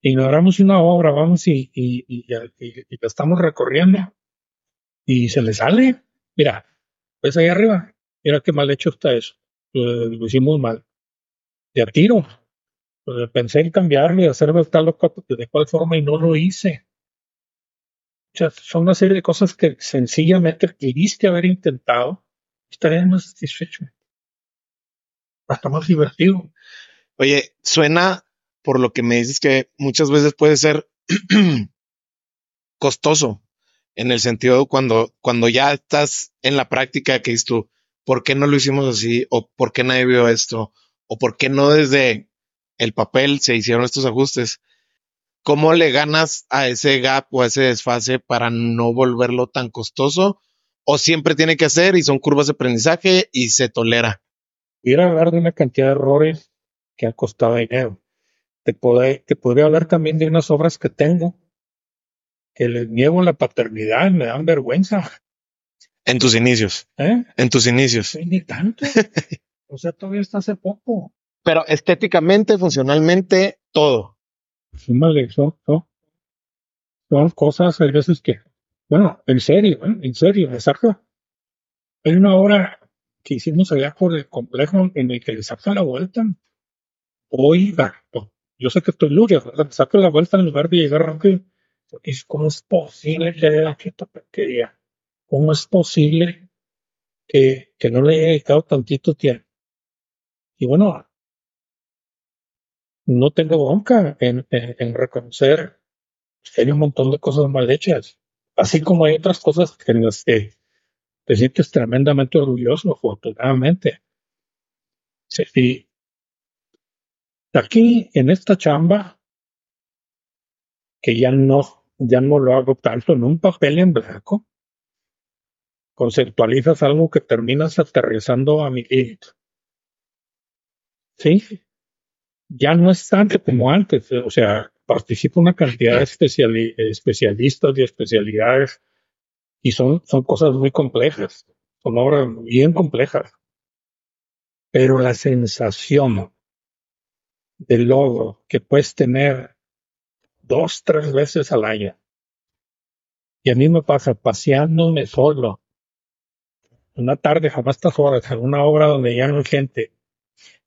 ignoramos una obra, vamos y, y la estamos recorriendo y se le sale. Mira, ves ahí arriba, mira qué mal hecho está eso. Lo, hicimos mal. De a tiro. Pues, pensé en cambiarlo y hacerlo tal o cual, de cuál forma y no lo hice. O sea, son una serie de cosas que sencillamente quisiste haber intentado, estarías más satisfecho. Hasta más divertido. Oye, suena por lo que me dices que muchas veces puede ser costoso en el sentido cuando, cuando ya estás en la práctica que dices tú, ¿por qué no lo hicimos así? ¿O por qué nadie vio esto? ¿O por qué no desde el papel se hicieron estos ajustes? ¿Cómo le ganas a ese gap o a ese desfase para no volverlo tan costoso? ¿O siempre tiene que hacer y son curvas de aprendizaje y se tolera? Ir a hablar de una cantidad de errores que ha costado dinero. Te, te podría hablar también de unas obras que tengo que les niego la paternidad, me dan vergüenza. En tus inicios. ¿Eh? En tus inicios. Sí, ni tanto. o sea, todavía está hace poco. Pero estéticamente, funcionalmente, todo. Sí, son, son, son cosas, hay veces que, bueno, en serio, ¿eh? en serio, exacto. Hay una obra que hicimos allá por el complejo en el que le saca la vuelta. Oiga, yo sé que estoy le saco la vuelta en lugar de llegar rápido es cómo es posible haya hecho esta porquería. ¿Cómo es posible que, que no le haya dedicado tantito tiempo? Y bueno, no tengo bronca en, en, reconocer que hay un montón de cosas mal hechas, así como hay otras cosas en las que te sientes tremendamente orgulloso, afortunadamente. Sí, aquí en esta chamba, que ya no ya no lo hago tanto en un papel en blanco. Conceptualizas algo que terminas aterrizando a mi Sí, ya no es tanto como antes. O sea, participa una cantidad de especialistas y especialidades y son, son cosas muy complejas. Son obras bien complejas. Pero la sensación del logro que puedes tener dos, tres veces al año. Y a mí me pasa paseándome solo. Una tarde, jamás estas horas, en una obra donde ya no hay gente,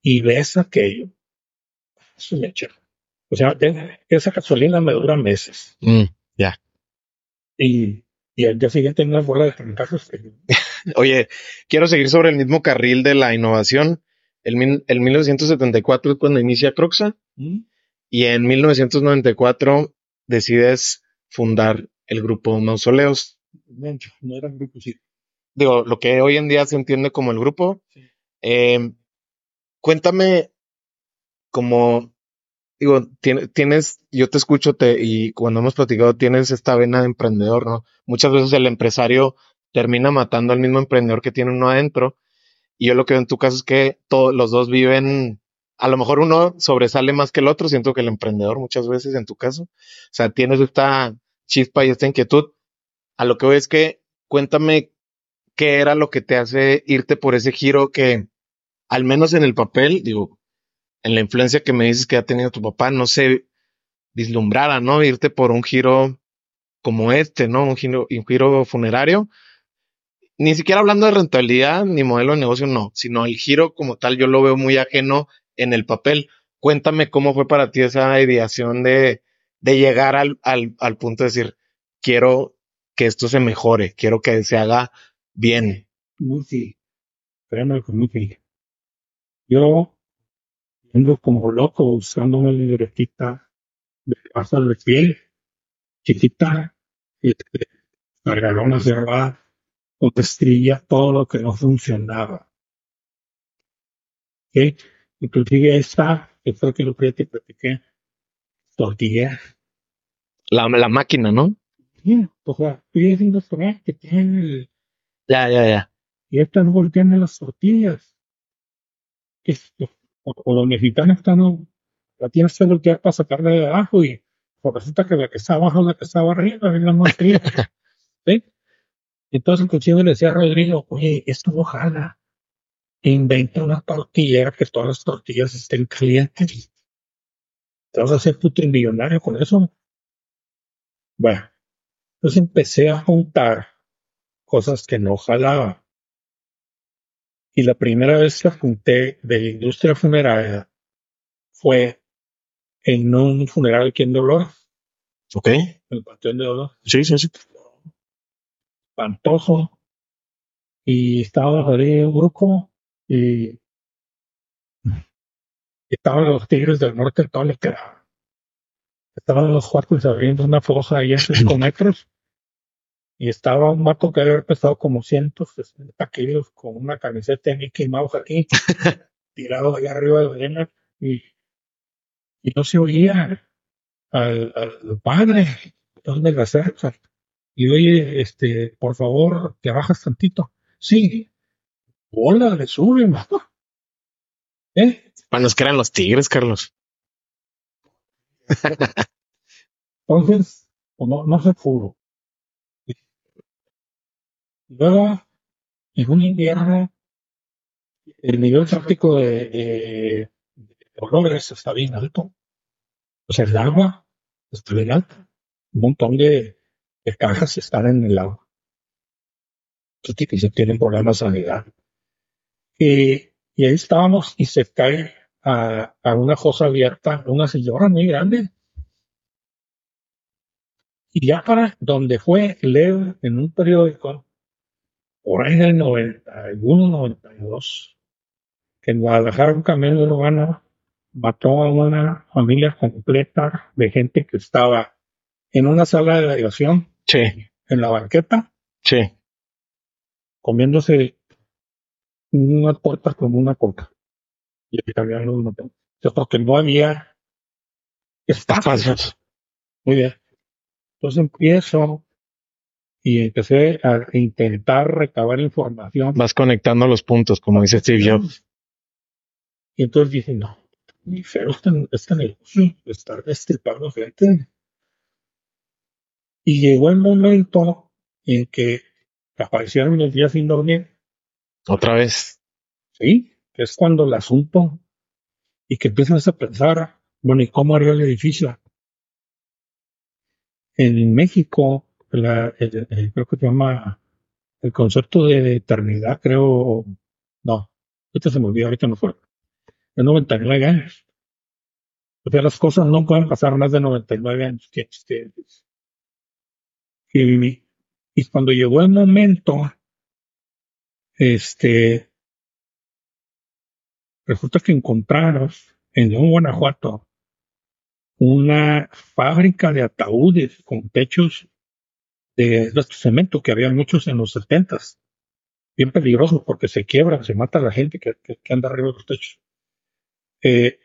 y ves aquello. Eso me echa. O sea, esa gasolina me dura meses. Mm, ya. Y, y al día siguiente una bola de fracasos. Oye, quiero seguir sobre el mismo carril de la innovación. El, el 1974 es cuando inicia Croxa. Mm. Y en 1994 decides fundar el grupo Mausoleos. No era un grupo, sí. Digo, lo que hoy en día se entiende como el grupo. Em, cuéntame, como, digo, tienes, yo te escucho te, y cuando hemos platicado tienes esta vena de emprendedor, ¿no? Muchas veces el empresario termina matando al mismo emprendedor que tiene uno adentro. Y yo lo que veo en tu caso es que todos los dos viven a lo mejor uno sobresale más que el otro, siento que el emprendedor muchas veces en tu caso, o sea, tienes esta chispa y esta inquietud. A lo que voy es que cuéntame qué era lo que te hace irte por ese giro que, al menos en el papel, digo, en la influencia que me dices que ha tenido tu papá, no se vislumbrara, ¿no? Irte por un giro como este, ¿no? Un giro, un giro funerario. Ni siquiera hablando de rentabilidad ni modelo de negocio, no, sino el giro como tal, yo lo veo muy ajeno en el papel. Cuéntame cómo fue para ti esa ideación de, de llegar al, al, al punto de decir, quiero que esto se mejore, quiero que se haga bien. Muy sí. Yo ando como loco buscando una libretita de pasas de piel chiquita y cargar una cerrada estrella todo lo que no funcionaba. ¿Ok? Inclusive esta, esto que lo que te platiqué, tortilla. La, la máquina, ¿no? Yeah, o sea, estoy haciendo que tiene el, Ya, ya, ya. y esta no tiene las tortillas. Que es- o, o los mexicanos están, no- la tienes que voltear para sacarla de abajo y pues resulta que la que está abajo la que estaba arriba, es la más fría. ¿Sí? Entonces inclusive le decía a Rodrigo, oye, esto no jala. Inventa una tortillera que todas las tortillas estén calientes. Te vas a hacer puto millonario con eso. Bueno, entonces empecé a juntar cosas que no jalaba. Y la primera vez que apunté de la industria funeraria fue en un funeral aquí en Dolores, Ok. en el Panteón de Dolores. Sí, sí, sí. espantoso. Y estaba ahí un grupo y estaban los Tigres del Norte, todo le quedaba. Estaban los cuartos abriendo una fosa ahí a 5 metros y estaba un mato que había pesado como 160 kilos con una camiseta de Mickey Mouse aquí, tirado allá arriba de la arena y, y no se oía al, al padre, donde la cerca. Y oye, este, por favor, te bajas tantito. Sí. Hola, le sube, mamá. ¿Eh? Para los que eran los tigres, Carlos. Entonces, pues no, no se pudo. Luego, en un invierno, el nivel tráfico de, de, de Dolores está bien alto. O sea, el agua está bien alta. Un montón de, de cajas están en el agua. Que se tienen problemas de sanidad. Y, y ahí estábamos y se cae a, a una fosa abierta una señora muy grande. Y ya para donde fue, leo en un periódico, por ahí del 91, 92, que en Guadalajara un camión urbano mató a una familia completa de gente que estaba en una sala de delegación, Sí, en la banqueta, sí. comiéndose unas puertas con una coca. Y camión los mató. O sea, porque no había espacios. Muy bien. Entonces empiezo y empecé a intentar recabar información. Vas conectando los puntos, como dice Steve Jobs. Y entonces dije, no, ni feo este, este negocio, estar destripando gente. Y llegó el momento en que aparecieron los días sin dormir, Otra vez. ¿sí? Es cuando el asunto, y que empiezas a pensar, bueno, ¿y cómo haría el edificio? En México, la- el- el- creo que se llama el concepto de eternidad, creo, no, ahorita se me olvidó, ahorita no fue, de 99 años. O sea, las cosas no pueden pasar más de 99 años. Que, que- y cuando llegó el momento, este, resulta que encontraron en León, Guanajuato, una fábrica de ataúdes con techos de, de cemento que había muchos en los setentas. Bien peligrosos porque se quiebran, se mata la gente que, anda arriba de los techos. Eh,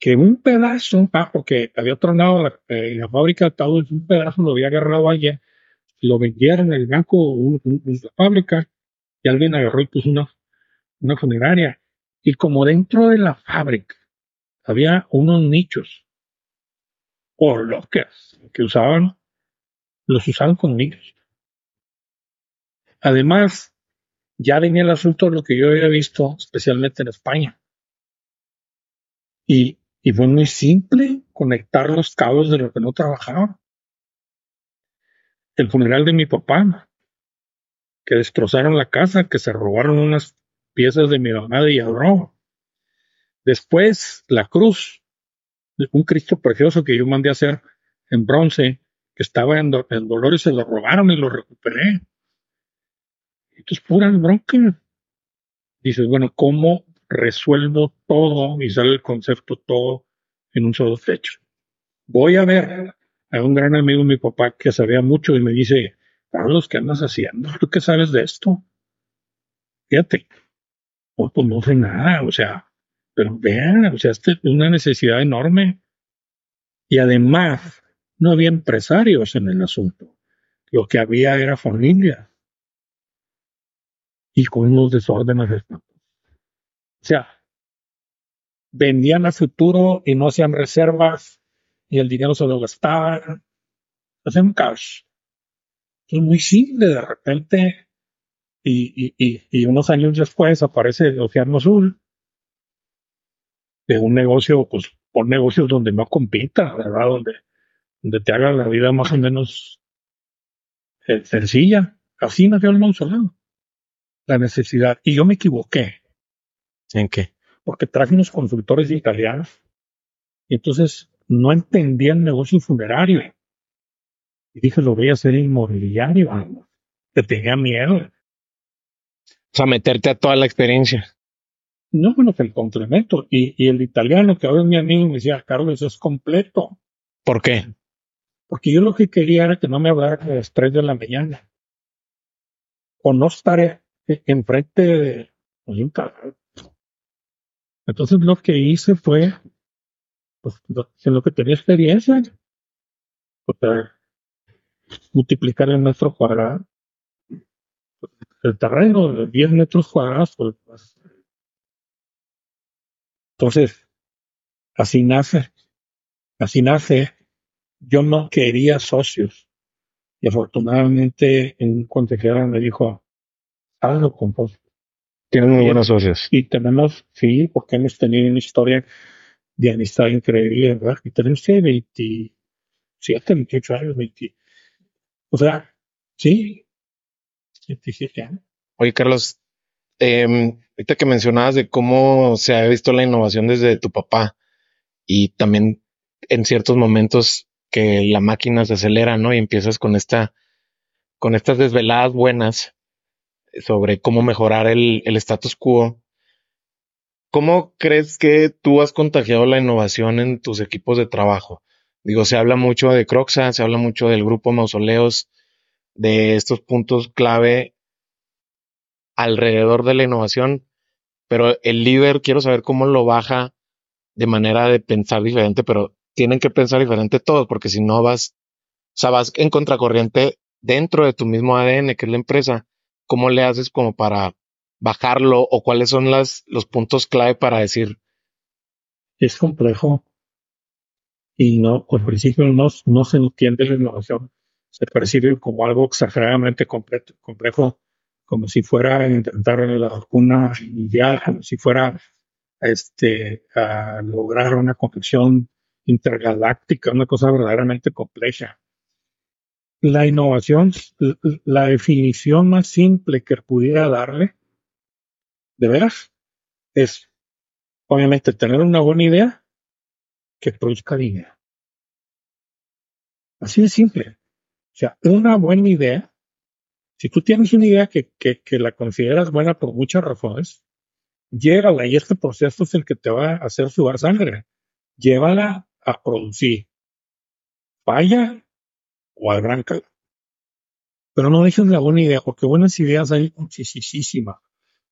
que un pedazo, ah, porque había tronado la, eh, la fábrica de ataúdes, un pedazo lo había agarrado alguien, lo vendieron en el banco, un- un- la fábrica, y alguien agarró y puso una, una funeraria. Y como dentro de la fábrica había unos nichos o lockers que usaban, los usaban con niños. Además, ya venía el asunto de lo que yo había visto, especialmente en España. Y, y fue muy simple conectar los cabos de lo que no trabajaba. El funeral de mi papá, que destrozaron la casa, que se robaron unas piezas de mi mamá de hierro. Después, la cruz, un Cristo precioso que yo mandé hacer en bronce, que estaba en, dolor y se lo robaron y lo recuperé. Esto es pura bronca. Dices, bueno, ¿cómo resuelvo todo y sale el concepto todo en un solo techo? Voy a ver a un gran amigo de mi papá que sabía mucho y me dice, Carlos, ¿qué andas haciendo? ¿Tú qué sabes de esto? Fíjate, pues, pues no sé nada, o sea, pero vean, o sea, esta es una necesidad enorme. Y además, no había empresarios en el asunto. Lo que había era familia. Y con unos desórdenes O sea, vendían a futuro y no hacían reservas y el dinero se lo gastaban. Hacían cash. Es muy simple, de repente y, y, y, unos años después aparece el Océano Azul de un negocio, pues, por negocios donde no compita, ¿verdad? Donde, donde te haga la vida más o menos eh, sencilla. Así nació el mausoleo. La necesidad. Y yo me equivoqué. ¿En qué? Porque traje unos consultores italianos y entonces no entendía el negocio funerario. Y dije, lo voy a hacer inmobiliario. Te tenía miedo. O sea, meterte a toda la experiencia. No, bueno, que el complemento. Y, y el italiano, que ahora es mi amigo, me decía, Carlos, eso es completo. ¿Por qué? Porque yo lo que quería era que no me hablara a las 3 de la mañana. O no estar enfrente de un Entonces lo que hice fue, pues, en lo que tenía experiencia, multiplicar el metro cuadrado el terreno de 10 metros cuadrados. Pues, pues. entonces, así nace, así nace. Yo no quería socios. Y afortunadamente un consejero me dijo, hazlo con vos. Tienen muy buenos socios. Y tenemos, sí, porque hemos tenido una historia de amistad increíble, ¿verdad? Y tenemos que 27, 28 años, 20. O sea, sí, Oye, Carlos, eh, ahorita que mencionabas de cómo se ha visto la innovación desde tu papá y también en ciertos momentos que la máquina se acelera, ¿no? Y empiezas con esta, con estas desveladas buenas sobre cómo mejorar el, el status quo. ¿Cómo crees que tú has contagiado la innovación en tus equipos de trabajo? Digo, se habla mucho de Croxa, se habla mucho del grupo Mausoleos, de estos puntos clave alrededor de la innovación, pero el líder quiero saber cómo lo baja de manera de pensar diferente, pero tienen que pensar diferente todos, porque si no vas, o sea, vas en contracorriente dentro de tu mismo ADN, que es la empresa, ¿cómo le haces como para bajarlo o cuáles son las, los puntos clave para decir? Es complejo y no, al principio no, no se entiende la innovación se percibe como algo exageradamente complejo, como si fuera intentar la vacuna ideal, como si fuera este, a lograr una conexión intergaláctica, una cosa verdaderamente compleja. La innovación, la definición más simple que pudiera darle, de veras, es obviamente tener una buena idea que produzca dinero. Así de simple. O sea, una buena idea, si tú tienes una idea que, que, la consideras buena por muchas razones, llévala y este proceso es el que te va a hacer sudar sangre. Llévala a producir. Falla o arranca. Pero no dejes la buena idea, porque buenas ideas hay muchísimas.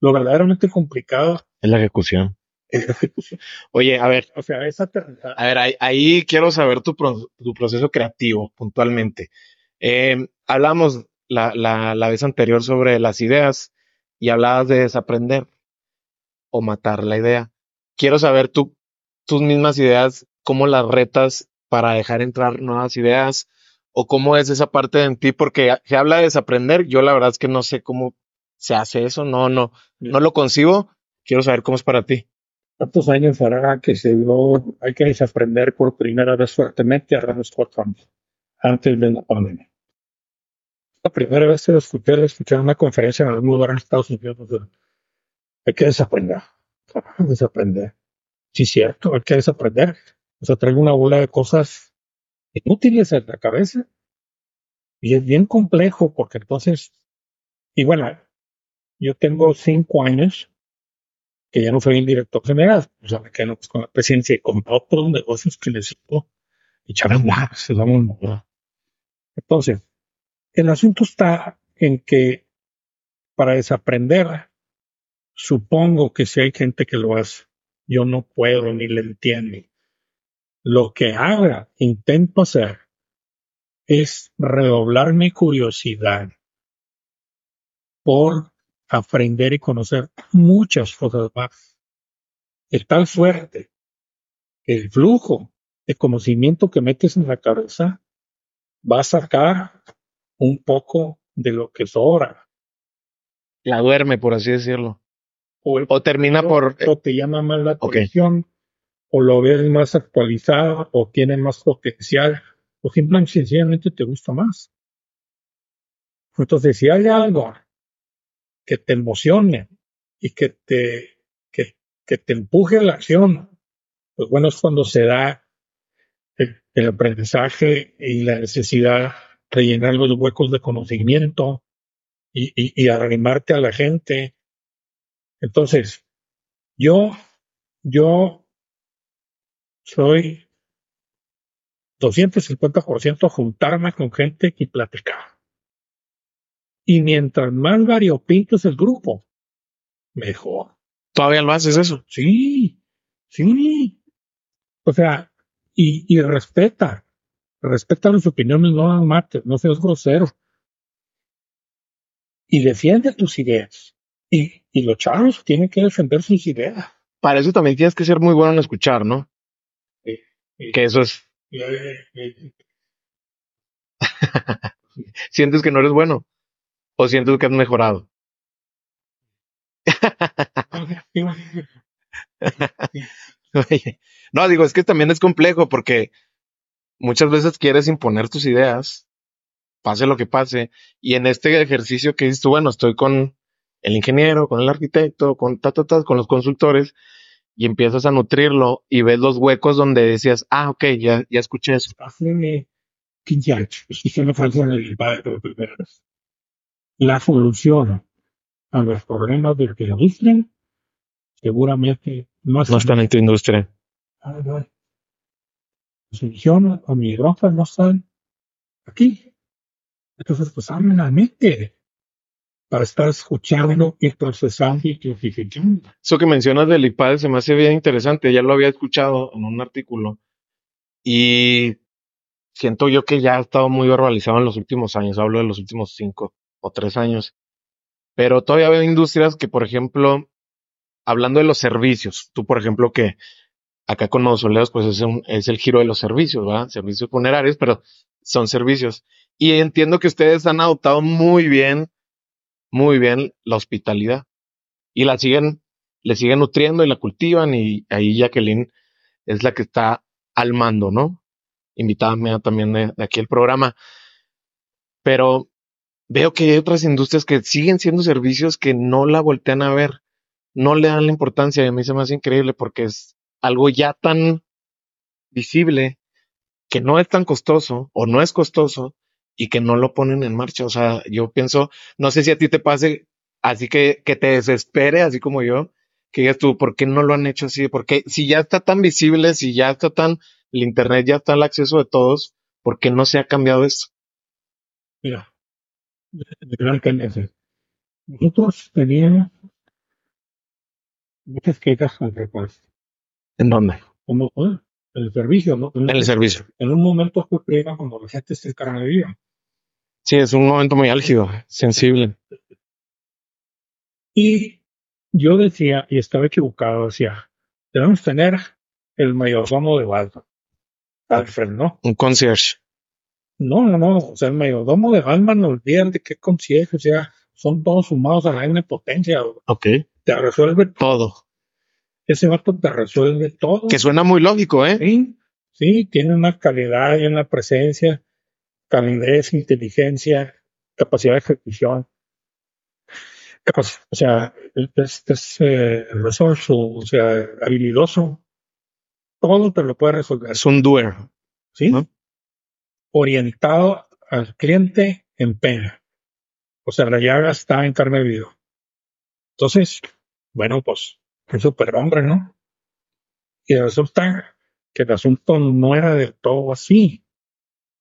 Lo verdaderamente complicado es la ejecución. Oye, a ver. O sea, esa A ver, ahí, quiero saber tu, tu proceso creativo puntualmente. Eh, hablamos la, la, la, vez anterior sobre las ideas y hablabas de desaprender o matar la idea. Quiero saber tú, tus mismas ideas, cómo las retas para dejar entrar nuevas ideas ¿O cómo es esa parte en ti? Porque se habla de desaprender. Yo la verdad es que no sé cómo se hace eso. No, no, no lo concibo. Quiero saber cómo es para ti. ¿Cuántos años hará que se dio, hay que desaprender por primera vez fuertemente? Unos cuatro años, antes de la pandemia. La primera vez que lo escuché, lo escuché en una conferencia en algún lugar en Estados Unidos. Hay que desaprender. Desaprender. Sí, cierto, hay que desaprender. O sea, traigo una bola de cosas inútiles en la cabeza. Y es bien complejo porque entonces, y bueno, yo tengo cinco años que ya no soy el director general, o sea, me quedo con la presidencia y con otros negocios que necesito echar a más, Entonces, el asunto está en que para desaprender, supongo que si hay gente que lo hace, yo no puedo ni le entiendo. Lo que haga, intento hacer, es redoblar mi curiosidad por aprender y conocer muchas cosas más. Es tan fuerte que el flujo de conocimiento que metes en la cabeza va a sacar un poco de lo que sobra. La duerme, por así decirlo. O, termina por... O te llama más la atención, o lo ves más actualizado, o tiene más potencial, o simplemente sencillamente te gusta más. Entonces, si hay algo que te emocione y que te, que, que te empuje a la acción, pues bueno, es cuando se da el, aprendizaje y la necesidad de llenar los huecos de conocimiento y, y, y arrimarte a la gente. Entonces, yo, yo soy 250% juntarme con gente y platicar. Y mientras más variopinto es el grupo, mejor. ¿Todavía lo haces eso? Sí, sí. O sea, y, y respeta, respeta las opiniones, no las mates, no seas grosero. Y defiende tus ideas. Y, y los chavos tienen que defender sus ideas. Para eso también tienes que ser muy bueno en escuchar, ¿no? Que eso es. ¿Sientes que no eres bueno? ¿O sientes que has mejorado? no, digo, es que también es complejo porque muchas veces quieres imponer tus ideas, pase lo que pase, y en este ejercicio que dices tú, bueno, estoy con el ingeniero, con el arquitecto, con ta, con los consultores, y empiezas a nutrirlo y ves los huecos donde decías, ah, ok, ya, ya escuché eso. Hace 15 años, la solución a los problemas de la industria seguramente no, están en tu industria. La solución a mi drogas no están aquí. Entonces, pues abren la mente para estar escuchando y procesando y clasificando. Eso que mencionas del IPAD se me hace bien interesante. Ya lo había escuchado en un artículo y siento yo que ya ha estado muy verbalizado en los últimos años. Hablo de los últimos cinco o tres años. Pero todavía veo industrias que, por ejemplo, hablando de los servicios, tú, por ejemplo, que acá con los soleos, pues es, un, es el giro de los servicios, ¿verdad? Servicios funerarios, pero son servicios. Y entiendo que ustedes han adoptado muy bien, muy bien la hospitalidad. Y la siguen, le siguen nutriendo y la cultivan. Y ahí Jacqueline es la que está al mando, ¿no? Invitada también de, de aquí el programa. Pero veo que hay otras industrias que siguen siendo servicios que no la voltean a ver, no le dan la importancia y a mí se me hace increíble porque es algo ya tan visible que no es tan costoso o no es costoso y que no lo ponen en marcha. O sea, yo pienso, no sé si a ti te pase así que, que te desespere, así como yo, que digas tú, ¿por qué no lo han hecho así? Porque si ya está tan visible, si ya está tan, el Internet ya está al acceso de todos, ¿por qué no se ha cambiado esto? Mira, de gran tendencia. Nosotros teníamos muchas quejas al repuesto. ¿En dónde? Como en el servicio, ¿no? En el servicio. En un momento fue pega cuando la gente se vida. Sí, es un momento muy álgido, sensible. Y yo decía, y estaba equivocado, decía, debemos tener el mayordomo de Waldo, Alfred, ¿no? Un concierge. No, no, no. O sea, el mayordomo de Batman, no olviden de qué concierge, o sea, son todos sumados a la N potencia. Ok. Te resuelve todo. Ese vato te resuelve todo. Que suena muy lógico, ¿eh? Sí, sí, tiene una calidad y una presencia, calidez, inteligencia, capacidad de ejecución. O sea, es, es eh, o sea, habilidoso. Todo te lo puede resolver. Es un doer. ¿Sí? Orientado al cliente en pena. O sea, la llaga está en carne vivo. Entonces, bueno, pues, es superhombre, ¿no? Y resulta que el asunto no era del todo así.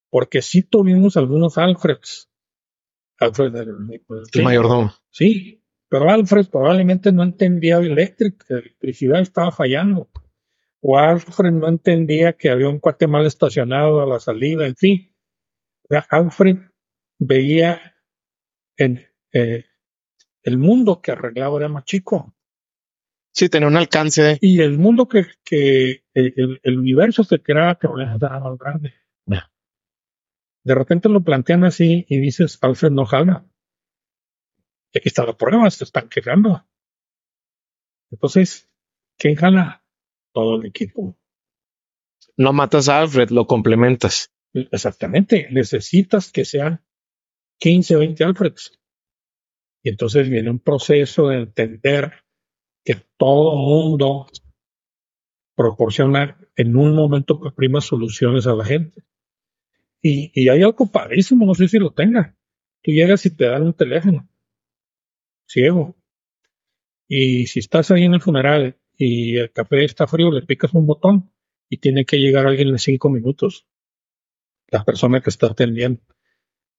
Porque sí tuvimos algunos Alfreds. Alfred el, el mayordomo. Sí, pero Alfred probablemente no entendía eléctrica, la electricidad estaba fallando. Alfred no entendía que había un cuate mal estacionado a la salida, en fin. Alfred veía en eh, el mundo que arreglaba era más chico. Sí, tenía un alcance. Y el mundo que, que el, universo se creaba que era más grande. De repente lo plantean así y dices, Alfred no jala. Y aquí está la prueba, se están quejando. Entonces, ¿quién jala? Todo el equipo. No matas a Alfred, lo complementas. Exactamente. Necesitas que sean 15, 20 Alfreds. Y entonces viene un proceso de entender que todo mundo proporciona en un momento primas soluciones a la gente. Y, y hay algo padrísimo, no sé si lo tenga. Tú llegas y te dan un teléfono ciego. Y si estás ahí en el funeral y el café está frío, le picas un botón y tiene que llegar alguien en cinco minutos. La persona que está atendiendo.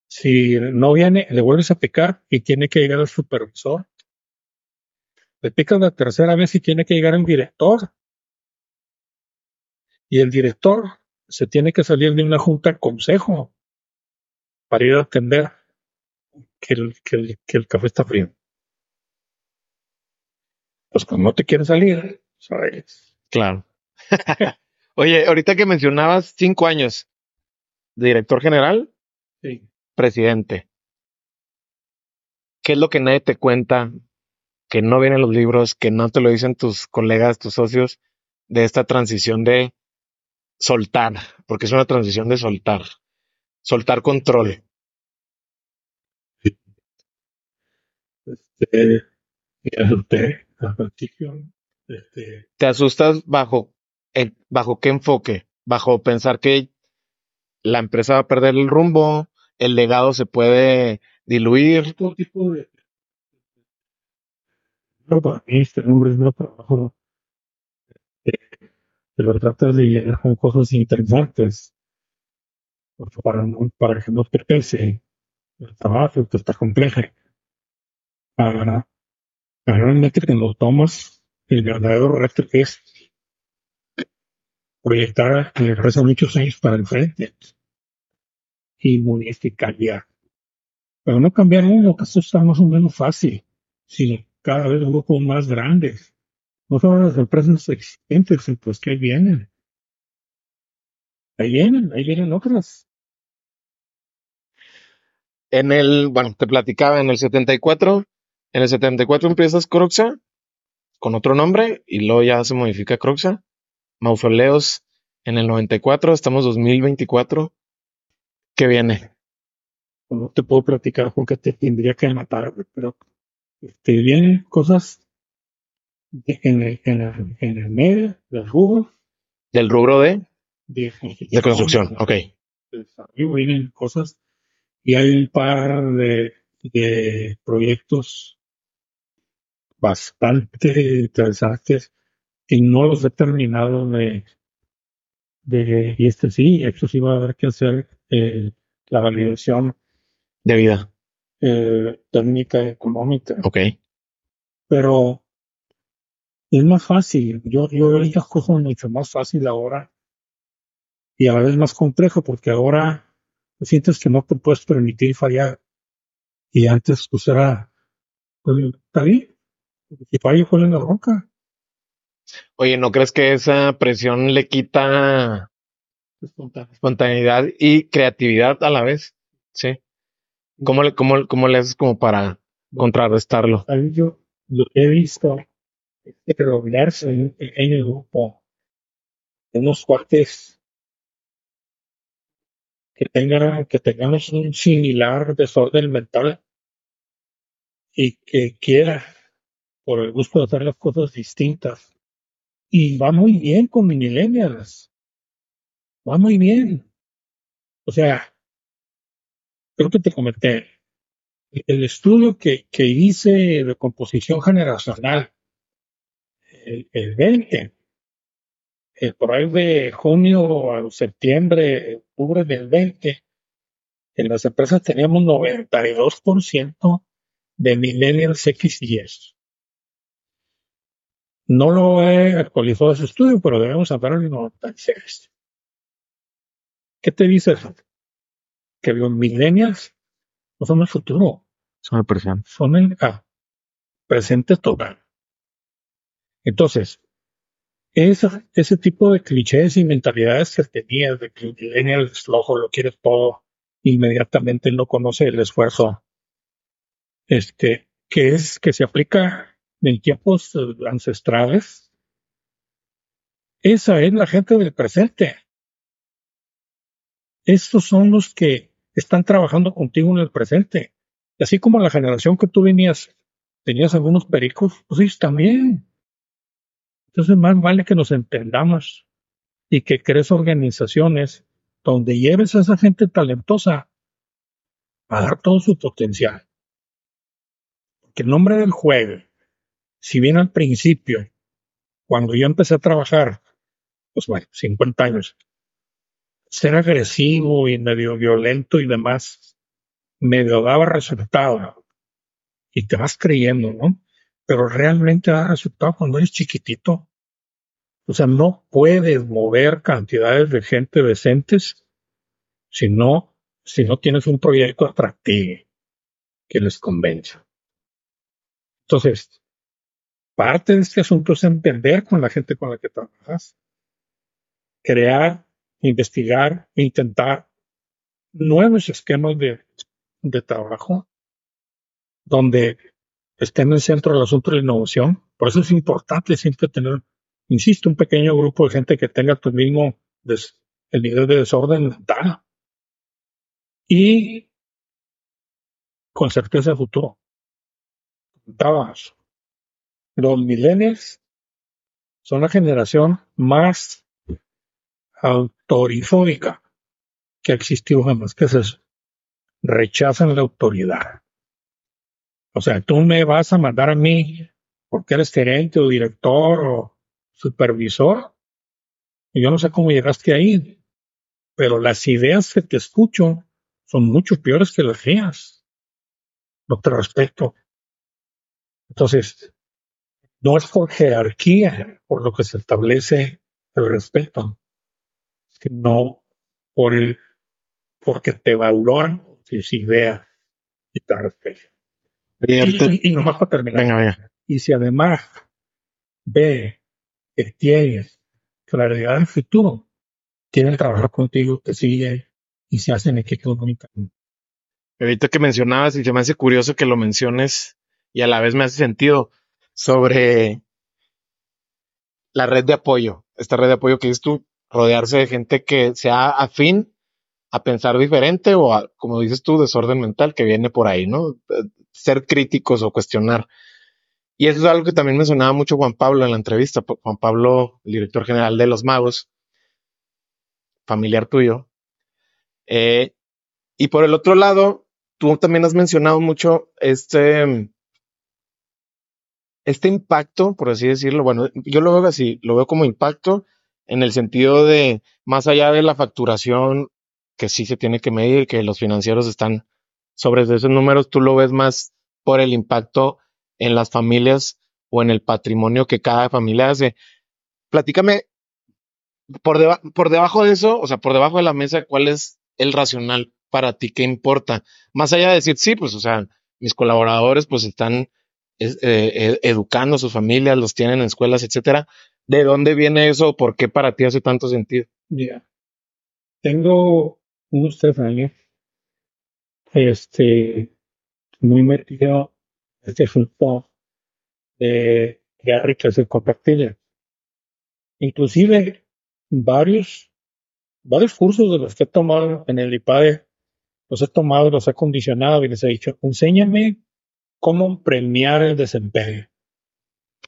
Si no viene, le vuelves a picar y tiene que llegar el supervisor. Le picas la tercera vez y tiene que llegar el director. Y el director se tiene que salir de una junta de consejo para ir a atender que el, que el café está frío pues cuando no te quieres salir, ¿sabes? Claro. Oye, ahorita que mencionabas cinco años, director general, sí. presidente. ¿Qué es lo que nadie te cuenta, que no vienen los libros, que no te lo dicen tus colegas, tus socios, de esta transición de soltar? Porque es una transición de soltar, soltar control. Este, este, ¿Te asustas bajo, bajo qué enfoque? Bajo pensar que la empresa va a perder el rumbo, el legado se puede diluir. Todo tipo de... No, para mí este nombre es no trabajo. Eh, lo tratas de llenar con cosas interesantes. Para, para que no te pese el trabajo que está complejo. Para Realmente que lo tomas, el verdadero reto es proyectar el resto de muchos años para el frente y modificar ya. Pero no cambiar uno, que eso está más o menos fácil, sino cada vez grupos más grandes. No solo las empresas existentes, pues que ahí vienen. Ahí vienen, ahí vienen otras. En el, bueno, te platicaba, en el 74 en el 74 empiezas Croxa con otro nombre y luego ya se modifica Croxa. Mausoleos en el 94, estamos 2024. ¿Qué viene? No te puedo platicar porque te tendría que matar, pero este, vienen cosas en, el, en, el, en el medio del rubro. ¿Del rubro de? De, de construcción, ok. vienen cosas y hay un par de, de proyectos bastante interesantes y no los he terminado de, de y este sí, esto sí va a haber que hacer eh, la validación de vida eh, técnica económica. Ok. Pero es más fácil. Yo, yo veía cosas mucho más fácil ahora y a la vez más complejo porque ahora sientes que no te puedes permitir fallar. Y antes pues era, pues, está bien, y fallo fue en la roca. Oye, ¿no crees que esa presión le quita Espontaneidad y creatividad a la vez. Sí. ¿Cómo le, cómo, cómo le haces como para contrarrestarlo? Yo lo que he visto es que rodearse en un pequeño grupo de unos cuates que tengan, que tengamos un similar desorden mental y que quiera por el gusto de hacer las cosas distintas. Y va muy bien con millennials. Va muy bien. O sea, creo que te comenté, el estudio que, que hice de composición generacional, el, el 20, el, por ahí de junio a septiembre, octubre del 20, en las empresas teníamos 92% de millennials X y S. No lo he actualizado ese estudio, pero debemos hablar en 96. ¿Qué te dice eso? Que los millennials no son el futuro. Son el presente. Son el ah, presente total. Entonces, esa, ese tipo de clichés y mentalidades que tenías de que el millennial es flojo, lo quiere todo, inmediatamente no conoce el esfuerzo, este, que es que se aplica en tiempos eh, ancestrales, esa es la gente del presente. Estos son los que están trabajando contigo en el presente. Y así como la generación que tú venías, tenías algunos pericos, pues ellos también. Entonces más vale que nos entendamos y que crees organizaciones donde lleves a esa gente talentosa a dar todo su potencial. Porque el nombre del juego si bien al principio, cuando yo empecé a trabajar, pues bueno, 50 años, ser agresivo y medio violento y demás, medio daba resultado. Y te vas creyendo, ¿no? Pero realmente da resultado cuando eres chiquitito. O sea, no puedes mover cantidades de gente decentes si no, si no tienes un proyecto atractivo que les convenza. Entonces, parte de este asunto es entender con la gente con la que trabajas, crear, investigar, intentar nuevos esquemas de, trabajo donde esté en el centro del asunto de la innovación. Por eso es importante siempre tener, insisto, un pequeño grupo de gente que tenga tu mismo el nivel de desorden y con certeza de futuro. Comentabas, los millennials son la generación más autorifóbica que ha existido jamás. ¿Qué es eso? Rechazan la autoridad. O sea, tú me vas a mandar a mí porque eres gerente o director o supervisor. Y yo no sé cómo llegaste ahí, pero las ideas que te escucho son mucho peores que las mías. No te respeto. Entonces, no es por jerarquía por lo que se establece el respeto, sino por el, porque te valoran tus ideas y te respetan. Y, y, nomás para terminar. Y si además ve que tienes claridad del futuro, quieren trabajar contigo, te sigue y se hacen equipo económicamente. Ahorita que mencionabas, y se me hace curioso que lo menciones y a la vez me hace sentido sobre la red de apoyo, esta red de apoyo que dices tú, rodearse de gente que sea afín a pensar diferente o como dices tú, desorden mental que viene por ahí, ¿no? Ser críticos o cuestionar. Y eso es algo que también mencionaba mucho Juan Pablo en la entrevista. Juan Pablo, el director general de Los Magos, familiar tuyo. Eh, y por el otro lado, tú también has mencionado mucho este, este impacto, por así decirlo, bueno, yo lo veo así, lo veo como impacto en el sentido de, más allá de la facturación que sí se tiene que medir, que los financieros están sobre esos números, tú lo ves más por el impacto en las familias o en el patrimonio que cada familia hace. Platícame, por, por debajo de eso, o sea, por debajo de la mesa, ¿cuál es el racional para ti? ¿Qué importa? Más allá de decir, sí, pues, o sea, mis colaboradores pues están eh, eh, educando a sus familias, los tienen en escuelas, etcétera. ¿De dónde viene eso? ¿Por qué para ti hace tanto sentido? Ya. tengo unos tres años, este, muy metido en este asunto de Gary el compactilla. Inclusive varios, varios cursos de los que he tomado en el IPADE, los he tomado, los he condicionado y les he dicho, enséñame cómo premiar el desempeño.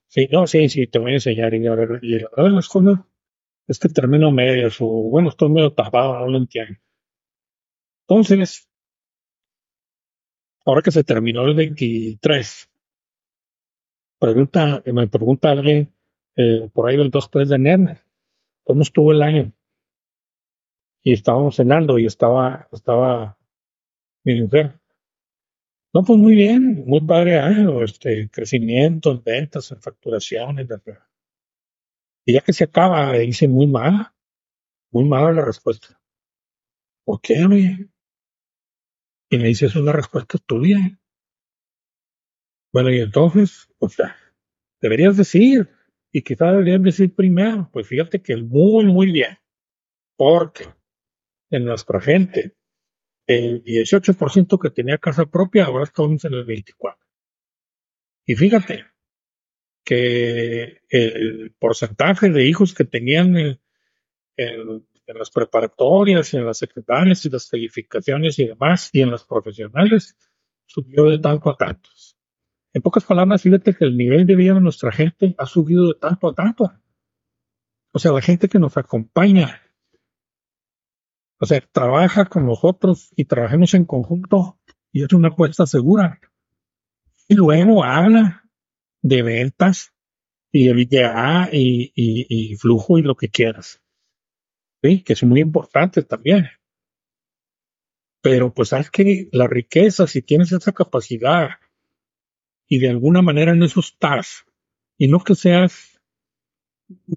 Sí, no, sí, sí, te voy a enseñar. Y ahora, y ahora es como, este término medio, o bueno, estoy medio tapado, no lo entiendo. Entonces, ahora que se terminó el 23, pregunta, me pregunta alguien eh, por ahí del 2-3 de enero, ¿cómo estuvo el año? Y estábamos cenando y estaba, estaba mi mujer. No, pues muy bien, muy padre año, este, crecimiento en ventas, en facturaciones, y ya que se acaba, dice muy mala, muy mala la respuesta. ¿Por qué, Y me dice, es una respuesta tuya. Bueno, y entonces, o sea, deberías decir, y quizás deberías decir primero, pues fíjate que muy, muy bien, porque en nuestra gente, el 18% que tenía casa propia ahora estamos en el 24%. Y fíjate, que el porcentaje de hijos que tenían en, las preparatorias, en las secretarias y las calificaciones y demás, y en las profesionales, subió de tanto a tantos. En pocas palabras, fíjate que el nivel de vida de nuestra gente ha subido de tanto a tanto. O sea, la gente que nos acompaña, o sea, trabaja con nosotros y trabajemos en conjunto y es una apuesta segura. Y luego habla de ventas y de y, y, flujo y lo que quieras. ¿Sí? Que es muy importante también. Pero pues sabes que la riqueza, si tienes esa capacidad y de alguna manera en eso estás, y no que seas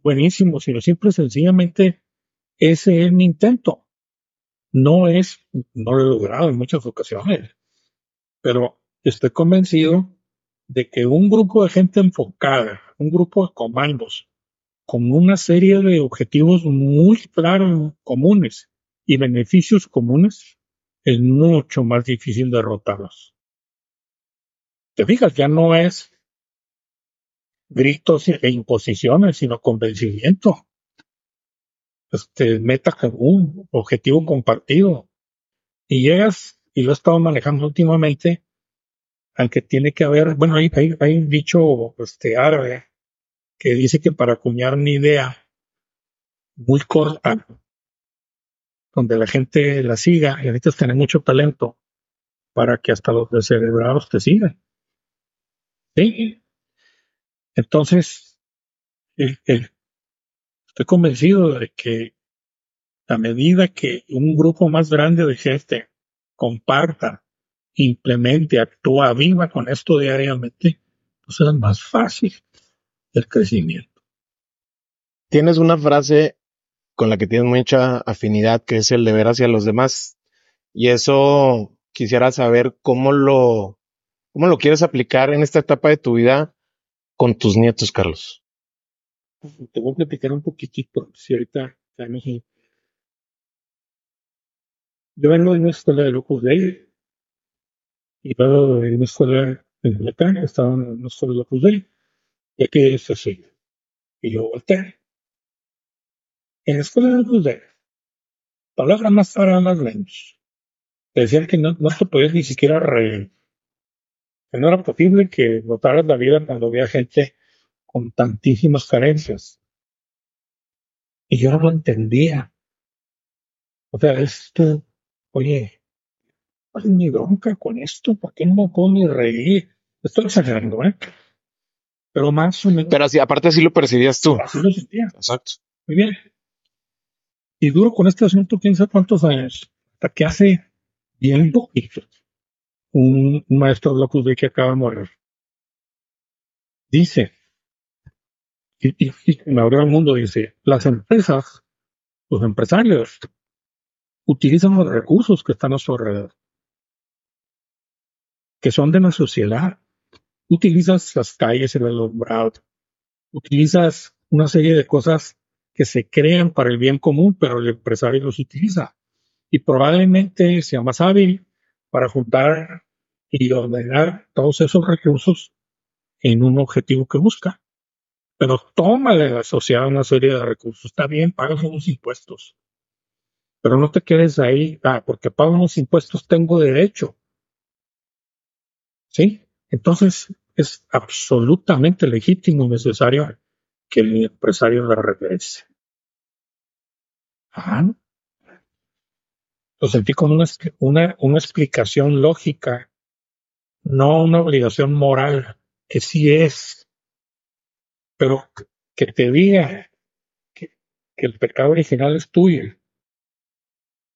buenísimo, sino simple sencillamente ese es mi intento. No es, no lo he logrado en muchas ocasiones, pero estoy convencido de que un grupo de gente enfocada, un grupo de comandos, con una serie de objetivos muy claros, comunes y beneficios comunes, es mucho más difícil derrotarlos. Te fijas, ya no es gritos e imposiciones, sino convencimiento. Este, meta común, objetivo compartido. Y llegas, y lo he estado manejando últimamente, aunque tiene que haber, bueno, hay, hay, un dicho este, árabe que dice que para acuñar una idea muy corta, donde la gente la siga, y necesitas tener mucho talento para que hasta los descerebrados te sigan. ¿Sí? Entonces, estoy convencido de que a medida que un grupo más grande de gente comparta implemente, actúa, viva con esto diariamente, pues es más fácil el crecimiento. Tienes una frase con la que tienes mucha afinidad, que es el deber hacia los demás. Y eso quisiera saber cómo lo, cómo lo quieres aplicar en esta etapa de tu vida con tus nietos, Carlos. Te voy a platicar un poquitito, si ahorita Yo vengo de una escuela de locos de y luego en una escuela en el estaba en una escuela de Opus Dei, y aquí es así. Y yo volteé. En la escuela de Opus Dei, palabras más para más menos. Te decían que no, no te podías ni siquiera reír. Que no era posible que notaras la vida cuando había gente con tantísimas carencias. Y yo no lo entendía. O sea, esto, oye, ¿Cuál es mi bronca con esto? ¿Por qué no me puedo ni reír? Estoy exagerando, ¿eh? Pero más o menos. Pero así, aparte así lo percibías tú. Así lo sentía. Exacto. Muy bien. Y duro con este asunto, quién sabe cuántos años. Hasta que hace bien poquito, un, maestro locus de que acaba de morir, dice, y, y, me abrió el mundo, dice, las empresas, los empresarios, utilizan los recursos que están a su alrededor que son de la sociedad. Utilizas las calles, el alumbrado, utilizas una serie de cosas que se crean para el bien común, pero el empresario los utiliza. Y probablemente sea más hábil para juntar y ordenar todos esos recursos en un objetivo que busca. Pero tómale a la sociedad una serie de recursos. Está bien, pagas unos impuestos. Pero no te quedes ahí, ah, porque pago unos impuestos, tengo derecho. ¿Sí? Entonces, es absolutamente legítimo y necesario que el empresario le regrese. Ajá. Lo sentí como una, una, una explicación lógica, no una obligación moral, que sí es, pero que te diga que, el pecado original es tuyo.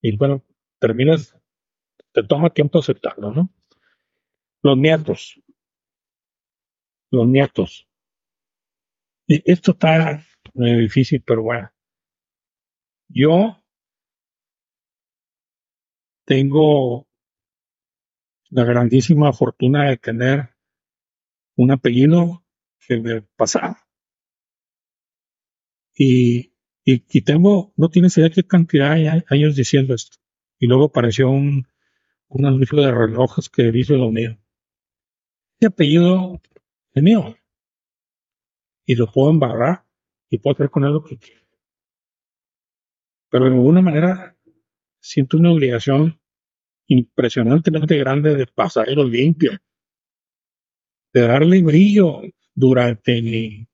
Y bueno, terminas, te toma tiempo aceptarlo, ¿no? Los nietos. Los nietos. Y esto está muy difícil, pero bueno. Yo tengo la grandísima fortuna de tener un apellido que me pasa. Y, y, tengo, no tienes idea qué cantidad de años diciendo esto. Y luego apareció un, un anuncio de relojes que dice lo mío. Este apellido es mío. Y lo puedo embarrar y puedo hacer con él lo que quiera. Pero de alguna manera siento una obligación impresionantemente grande de pasarlo limpio, de darle brillo durante mi,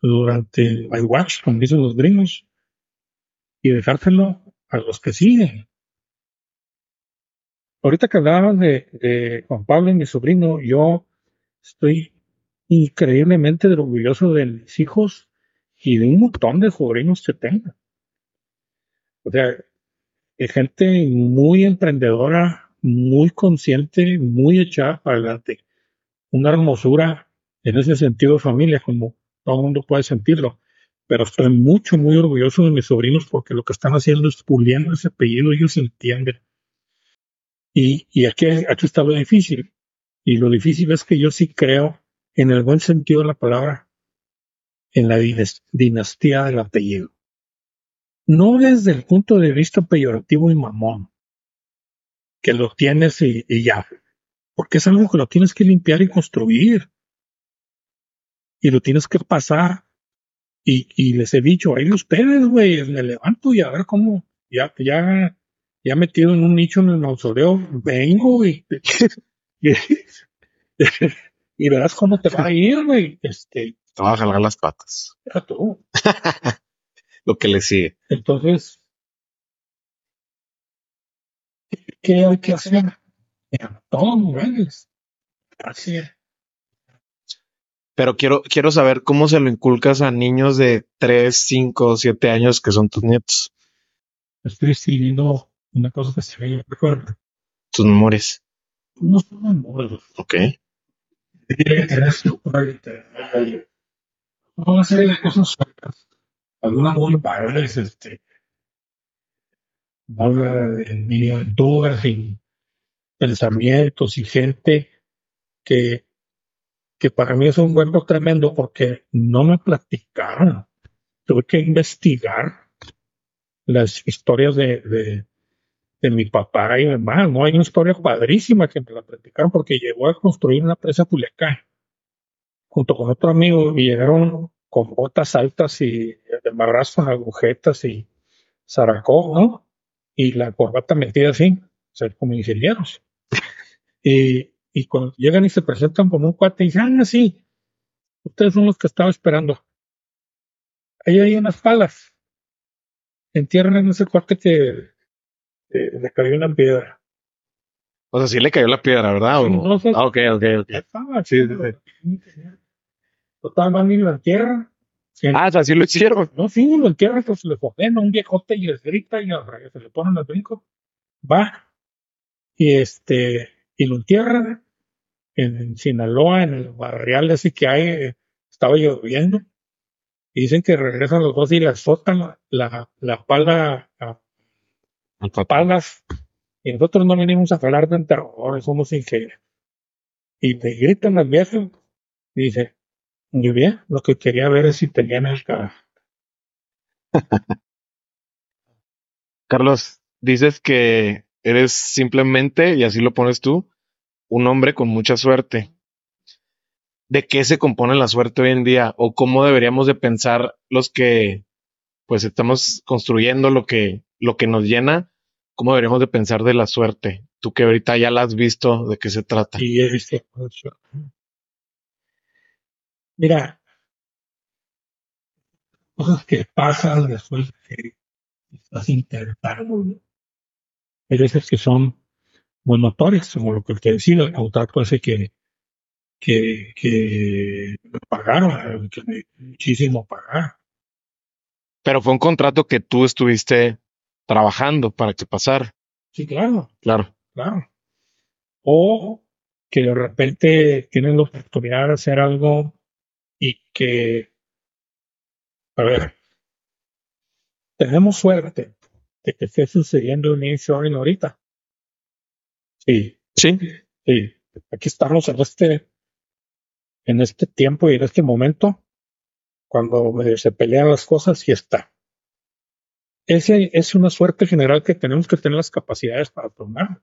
durante my watch, como dicen los gringos, y dejárselo a los que siguen. Ahorita que hablabas de, de Juan Pablo y mi sobrino, yo estoy increíblemente orgulloso de mis hijos y de un montón de sobrinos que tengo. O sea, gente muy emprendedora, muy consciente, muy echada para adelante. Una hermosura en ese sentido de familia, como todo el mundo puede sentirlo. Pero estoy mucho, muy orgulloso de mis sobrinos porque lo que están haciendo es puliendo ese apellido, ellos entienden. Y, y aquí, aquí está lo difícil. Y lo difícil es que yo sí creo, en el buen sentido de la palabra, en la dinastía del apellido no desde el punto de vista peyorativo y mamón, que lo tienes y, ya, porque es algo que lo tienes que limpiar y construir. Y lo tienes que pasar. Y, les he dicho, ahí ustedes, güey, me levanto y a ver cómo, ya, ya, ya metido en un nicho en el mausoleo, vengo y, y, verás cómo te va a ir, güey. Este, te va a jalar las patas. Ya tú. lo que le sigue. Entonces, ¿qué hay que hacer? En todos niveles. Así es. Pero quiero, quiero saber cómo se lo inculcas a niños de 3, 5, 7 años que son tus nietos. Estoy escribiendo una cosa que se ve, recuerdo. Tus memorias. No son memorias. Ok. Una serie de cosas sueltas algunas muy padres, este, habla de mini aventuras y pensamientos y gente que, que para mí es un hueco tremendo porque no me platicaron. Tuve que investigar las historias de, de, de mi papá y mamá. No hay una historia padrísima que me la platicaron porque llegó a construir una presa Culiacán junto con otro amigo y llegaron con botas altas y de con agujetas y zaracó, ¿no? Y la corbata metida así, o sea, como ingenieros. y, y cuando llegan y se presentan como un cuate y dicen, ah, sí, ustedes son los que estaba esperando. Ahí hay unas palas. Entierran en ese cuate que, le cayó una piedra. O sea, sí le cayó la piedra, ¿verdad? no? ah, ok, ok, ok. Sí, sí, sí. Total, van y lo entierran. Ah, o sea, sí lo hicieron. No, sí, lo entierran, pues le a un viejote y les grita y se le ponen al brinco. Va. Y este, y lo entierran en, Sinaloa, en el barrial ese que hay, estaba lloviendo. Y dicen que regresan los dos y le azotan la, la, la pala a, palas. Y nosotros no venimos a hablar de enterradores, somos ingenieros. Y le gritan al viejo y dice, muy bien, lo que quería ver es si tenían el, Carlos, dices que eres simplemente, y así lo pones tú, un hombre con mucha suerte. ¿De qué se compone la suerte hoy en día? ¿O cómo deberíamos de pensar los que pues estamos construyendo lo que, lo que nos llena? ¿Cómo deberíamos de pensar de la suerte? Tú que ahorita ya la has visto, ¿de qué se trata? Y he visto. Mira, cosas que pasan después de que estás intentando. Hay veces que son muy notorias, como lo que te decía, el contrato ese que, que, que me pagaron, que me muchísimo pagar. Pero fue un contrato que tú estuviste trabajando para que pasara. Sí, claro, Claro. claro. O que de repente tienen la oportunidad de hacer algo y que, a ver, tenemos suerte de que esté sucediendo un insuring ahorita. Sí, Sí. sí. Aquí estamos en este, en este tiempo y en este momento, cuando se pelean las cosas y está. Ese es una suerte general que tenemos que tener las capacidades para tomar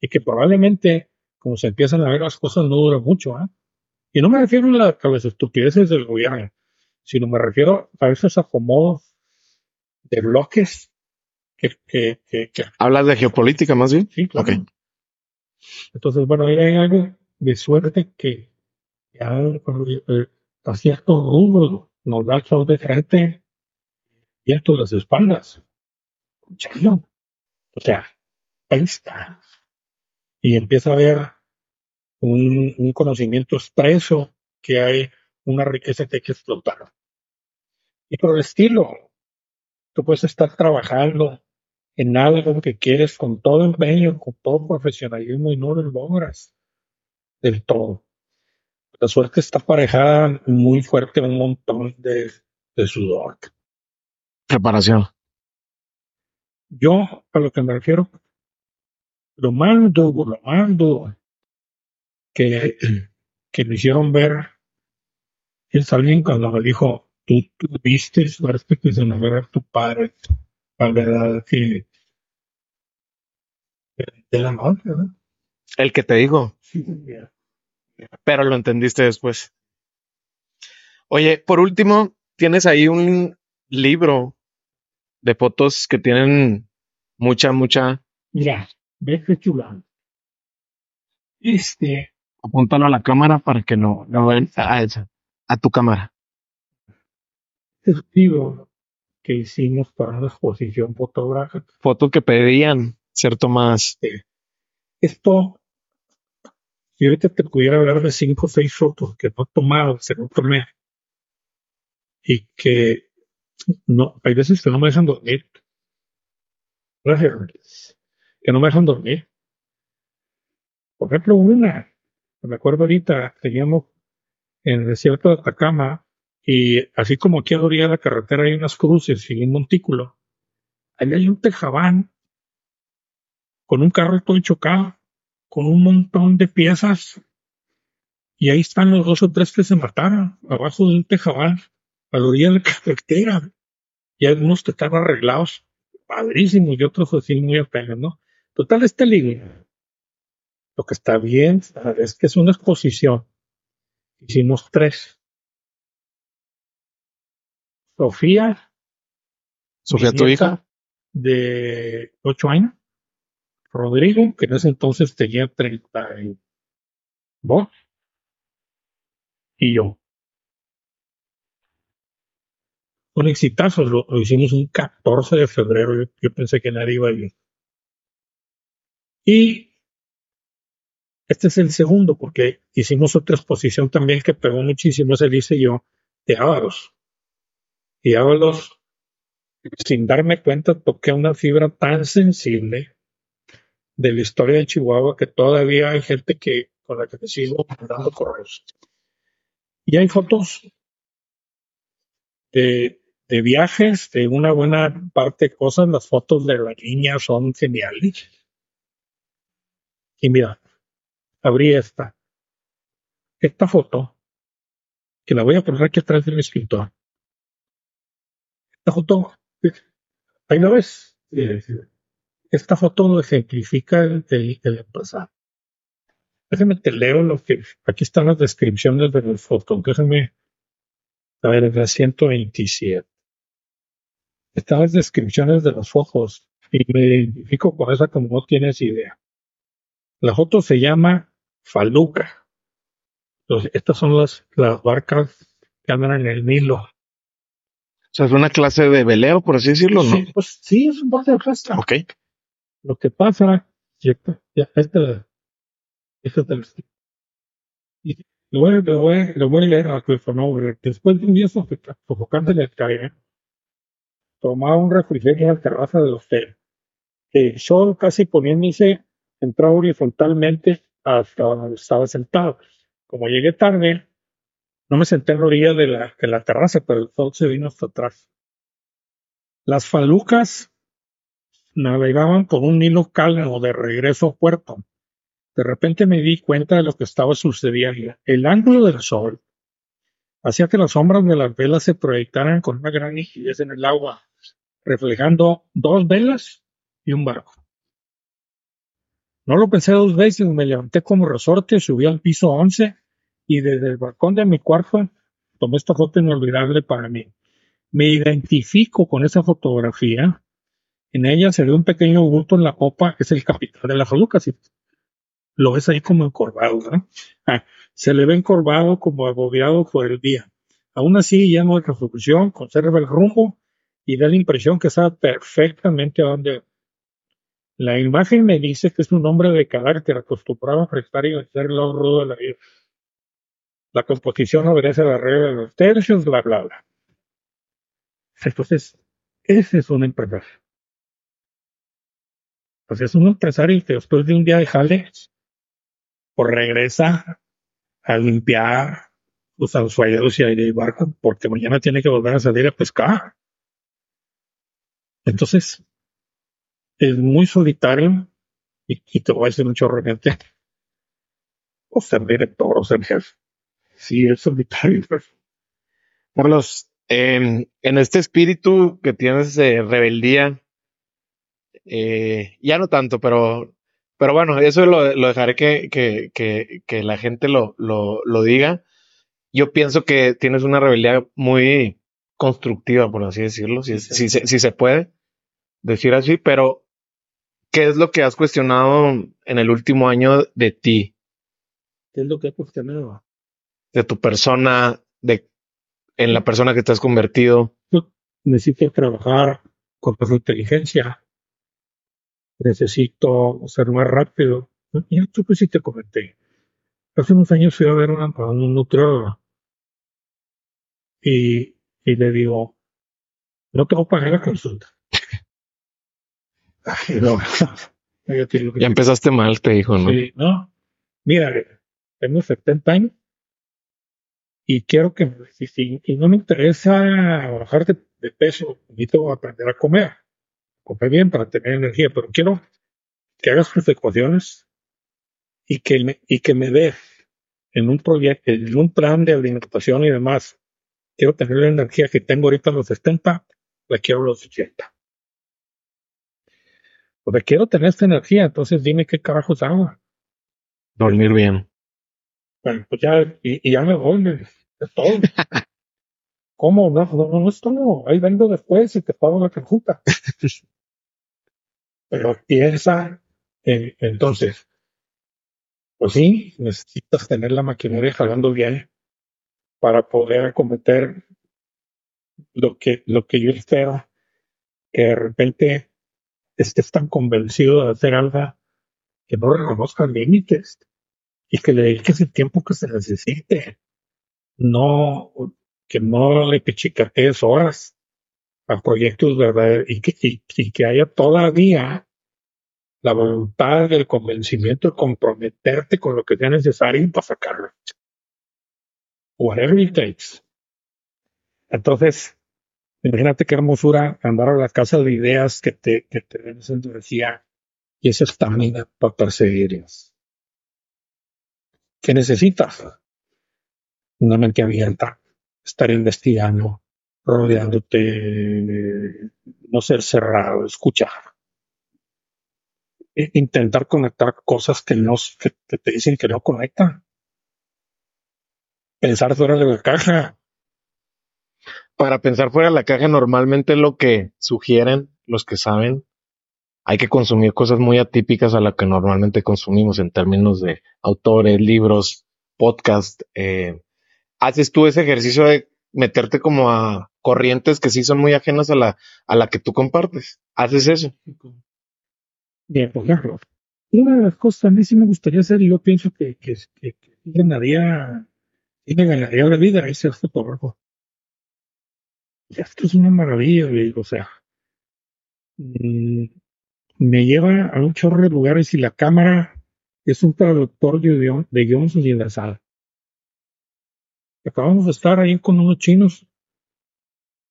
y que probablemente, como se empiezan a ver las cosas, no dura mucho. ¿ah? Y no me refiero a, la- a las estupideces del gobierno, sino me refiero a esos acomodos de bloques que, que, que, que Hablas de geopolítica más bien. sí, claro. Entonces, bueno, hay algo de suerte que ya a cierto rubro nos da el sol de frente y esto las espaldas. Chalo. O sea, ahí está. Y empieza a haber un, un conocimiento expreso que hay una riqueza que hay que explotar. Y por el estilo, tú puedes estar trabajando en algo que quieres con todo empeño, con todo profesionalismo y no lo logras del todo. La suerte está aparejada muy fuerte, un montón de, de sudor. Preparación. Yo, a lo que me refiero, lo duro, lo duro que, que me hicieron ver es alguien cuando me dijo, tú tuviste suerte que se nos vea tu padre, la verdad que de la madre, ¿verdad? El que te digo, Sí, mira. pero lo entendiste después. Oye, por último, tienes ahí un libro de fotos que tienen mucha, mucha. Mira, ves qué chula. Este, Apúntalo a la cámara para que no lo vean a esa, a tu cámara. este libro que hicimos para una exposición fotográfica. Foto que pedían cierto más. Esto, si ahorita te pudiera hablar de cinco o seis fotos que no he tomado, que no tomé, y que no, hay veces que no me dejan dormir. Gracias. Que no me dejan dormir. Por ejemplo, una, me acuerdo ahorita, teníamos en el desierto de Atacama, y así como aquí a la la carretera hay unas cruces y un montículo, ahí hay un tejabán con un carro todo chocado, con un montón de piezas, y ahí están los dos o tres que se mataron, abajo de un tejabán, a la orilla de la carretera, y algunos que estaban arreglados, padrísimos, y otros así muy apenas, ¿no? Total, este libro, lo que está bien es que es una exposición. Hicimos tres. Sofía, Sofía, tu hija. de ocho años. Rodrigo, que en ese entonces tenía 32. Y yo. Un exitazo, lo, lo hicimos un 14 de febrero. Yo, pensé que nadie iba a ir. Y este es el segundo, porque hicimos otra exposición también que pegó muchísimo, ese hice yo, de Ábalos. Y Ábalos, sin darme cuenta, toqué una fibra tan sensible de la historia de Chihuahua que todavía hay gente que con la que me sigo mandando correos. Y hay fotos de, de viajes, de una buena parte de cosas. Las fotos de la niña son geniales. Y mira, abrí esta. Esta foto, que la voy a poner aquí atrás de mi escritor. Esta foto, ahí lo ves. Esta foto ejemplifica el, el, el empresario. Déjame te leo lo que. Aquí están las descripciones de las fotos. Déjame. A ver, es la 127. Están las descripciones de las fotos y me identifico con esa como no tienes idea. La foto se llama Faluca. Entonces, estas son las, las barcas que andan en el Nilo. O sea, es una clase de veleo, por así decirlo, ¿no? Sí, pues sí, es un barco de pesca. Ok. Lo que pasa, ya, ya, este, este del y lo voy, lo voy, lo voy a leer a nombre. Después de un día sofoca- sofocante en el calle, tomaba un refrigerio en la terraza del hotel. El sol casi poniéndose entraba horizontalmente hasta donde estaba sentado. Como llegué tarde, no me senté en la orilla de la, de la terraza, pero el sol se vino hasta atrás. Las falucas navegaban por un Nilo calmo de regreso a puerto. De repente me di cuenta de lo que estaba sucediendo. El ángulo del sol hacía que las sombras de las velas se proyectaran con una gran nitidez en el agua, reflejando dos velas y un barco. No lo pensé dos veces, me levanté como resorte, subí al piso 11 y desde el balcón de mi cuarto tomé esta foto inolvidable para mí. Me identifico con esa fotografía. En ella se ve un pequeño bulto en la popa, es el capitán de la faluca. Si lo ves ahí como encorvado, ¿no? Ah, se le ve encorvado como agobiado por el día. Aún así, lleno de resolución, conserva el rumbo y da la impresión que sabe perfectamente a dónde. La imagen me dice que es un hombre de carácter acostumbrado a prestar y el lado rudo de la vida. La composición obedece a la regla de los tercios, bla, bla, bla. Entonces, ese es un empresario. Pues es un empresario que después de un día de jale, pues regresa a limpiar los anzuelos y el barco, porque mañana tiene que volver a salir a pescar. Entonces, es muy solitario y, y te voy a decir un chorro. O ser director o ser jefe. Sí, es solitario. Carlos, em, en este espíritu que tienes de rebeldía, eh, ya no tanto, pero, pero bueno, eso lo, lo dejaré que, que, que, que la gente lo, lo, lo diga. Yo pienso que tienes una rebeldía muy constructiva, por así decirlo, si, si, se- si se puede decir así, pero ¿qué es lo que has cuestionado en el último año de ti, ¿Qué es lo que he cuestionado? de tu persona, de en la persona que te has convertido? necesito trabajar con más inteligencia. Necesito ser más rápido. Y esto pues sí te comenté. Hace unos años fui a ver una, a un nutriólogo y, y le digo, no te voy a pagar la consulta. Ay, no. Que Ya empezaste mal, te dijo, ¿no? Sí, no. Mira, tengo 70 años y quiero que, si, si- y no me interesa bajar de, de peso, necesito aprender a comer, comer bien para tener energía, pero quiero que hagas tus ecuaciones y que me, y que me des en un proyecto, en un plan de alimentación y demás. Quiero tener la energía que tengo ahorita a los 70, la quiero a los 80. Porque quiero tener esta energía, entonces dime qué carajos hago. Dormir bien. Bueno, pues ya, y, y ya me voy, es todo. ¿Cómo? No, no, no, no es todo. Ahí vengo después y te pago la conjunta. Pero piensa, en- entonces, pues sí, necesitas tener la maquinaria jalando bien para poder acometer lo que, lo que yo espero, que de repente estés tan convencido de hacer algo que no reconozcas límites y que le dediques el tiempo que se necesite. No, que no le pichicatees horas a proyectos verdaderos y que, haya todavía la voluntad, el convencimiento de comprometerte con lo que sea necesario para sacarlo. Whatever it takes. Entonces, imagínate qué hermosura andar a la casa de ideas que te, que te den esa energía y esa estamina para perseguirlas. ¿Qué necesitas? Una mente abierta, estar investigando, rodeándote, no ser cerrado, escuchar. E- Intentar conectar cosas que, no, que, te dicen que no conectan. Pensar fuera de la caja. Para pensar fuera de la caja, normalmente lo que sugieren los que saben, hay que consumir cosas muy atípicas a las que normalmente consumimos en términos de autores, libros, podcast. eh, ¿Haces tú ese ejercicio de meterte como a corrientes que sí son muy ajenas a la, a la que tú compartes? ¿Haces eso? Bien, por ejemplo, una de las cosas a mí sí me gustaría hacer, y yo pienso que, que, que, ganaría, sí me ganaría la vida, es ser fotógrafo. Y esto es una maravilla, o sea, mm, me lleva a un chorro de lugares y la cámara es un traductor de, guion- de guiones universal. Acabamos de estar ahí con unos chinos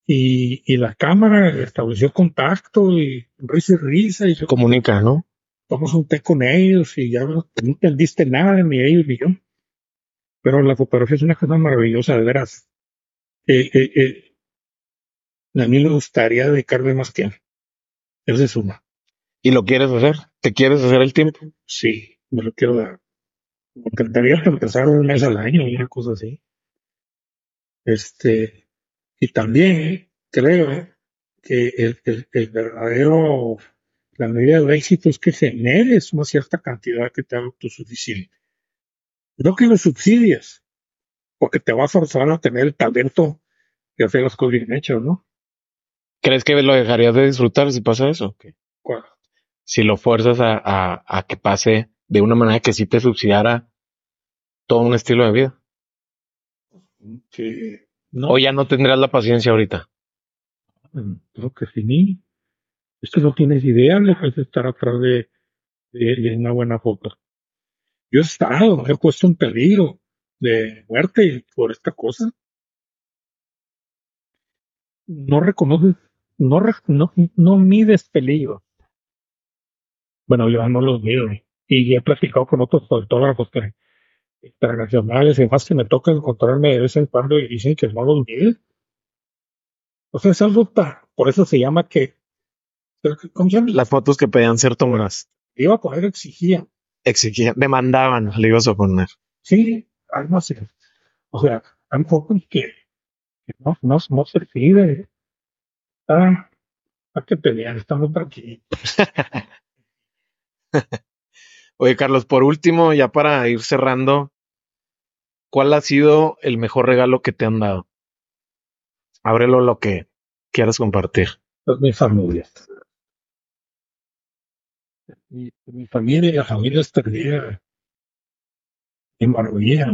y, y la cámara estableció contacto y risa y risa y yo Comunica, ¿no? tomamos un té con ellos y ya no entendiste nada, ni ellos ni yo. Pero la fotografía es una cosa maravillosa, de veras. Eh, eh, eh, a mí me gustaría dedicarle más tiempo. Es una. ¿Y lo quieres hacer? ¿Te quieres hacer el tiempo? Sí, me lo quiero dar. Me encantaría empezar un mes al año, una cosa así. Este, y también creo que el, el, el verdadero, la medida de éxito es que generes una cierta cantidad que te haga autosuficiente. No que lo subsidies, porque te va a forzar a tener el talento de hacer las cosas bien hechas, ¿no? ¿Crees que lo dejarías de disfrutar si pasa eso? Si lo fuerzas a, a, a que pase de una manera que sí te subsidiara todo un estilo de vida. Que no, O ya no tendrás la paciencia ahorita. creo que sí, ni. Es que no tienes idea lo que es estar atrás de, de, de una buena foto. Yo he estado, he puesto en peligro de muerte por esta cosa. No reconoces, no, no, no mides peligro. Bueno, yo no los mido. Y he platicado con otros fotógrafos que, internacionales y demás que me toca encontrarme de vez en cuando y dicen que no los miden. O sea, es algo tan, por eso se llama que. Las fotos que pedían ser tomadas iba a poner exigía. exigían, demandaban, le ibas a poner. Sí, algo así. O sea, hay pocos que, que no, no, no se pide. Ah, ¿a qué pelear? Estamos aquí. Oye, Carlos, por último, ya para ir cerrando, ¿cuál ha sido el mejor regalo que te han dado? Ábrelo lo que quieras compartir. Es mi familia. Mi, mi familia y la familia estaría en maravilla.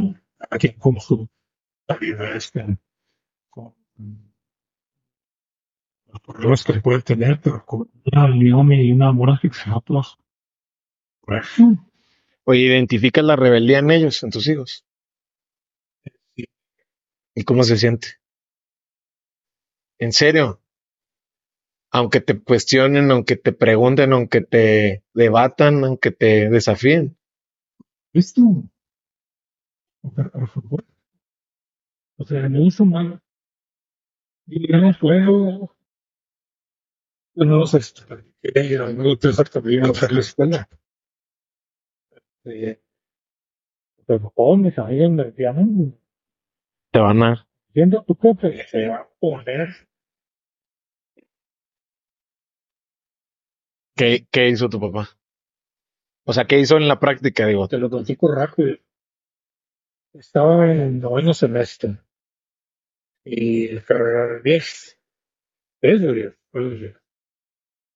Aquí con su con los problemas que puede tener, pero con una unión y un amor hacia nosotros. Pues, Oye, ¿identificas la rebeldía en ellos, en tus hijos? ¿Y cómo se siente? ¿En serio? Aunque te cuestionen, aunque te pregunten, aunque te debatan, aunque te desafíen. ¿Viste? O sea, me hizo mal. Y yo no puedo. Yo no sé. No me gusta la escuela. Pero oh, mis amigos me decían, Te van a... viendo tu jefe, se va a poner. ¿Qué, ¿Qué hizo tu papá? O sea, ¿qué hizo en la práctica, digo? Te lo platico rápido. Estaba en el noveno semestre. Y la carrera de 10. Es de 10. fue de 10.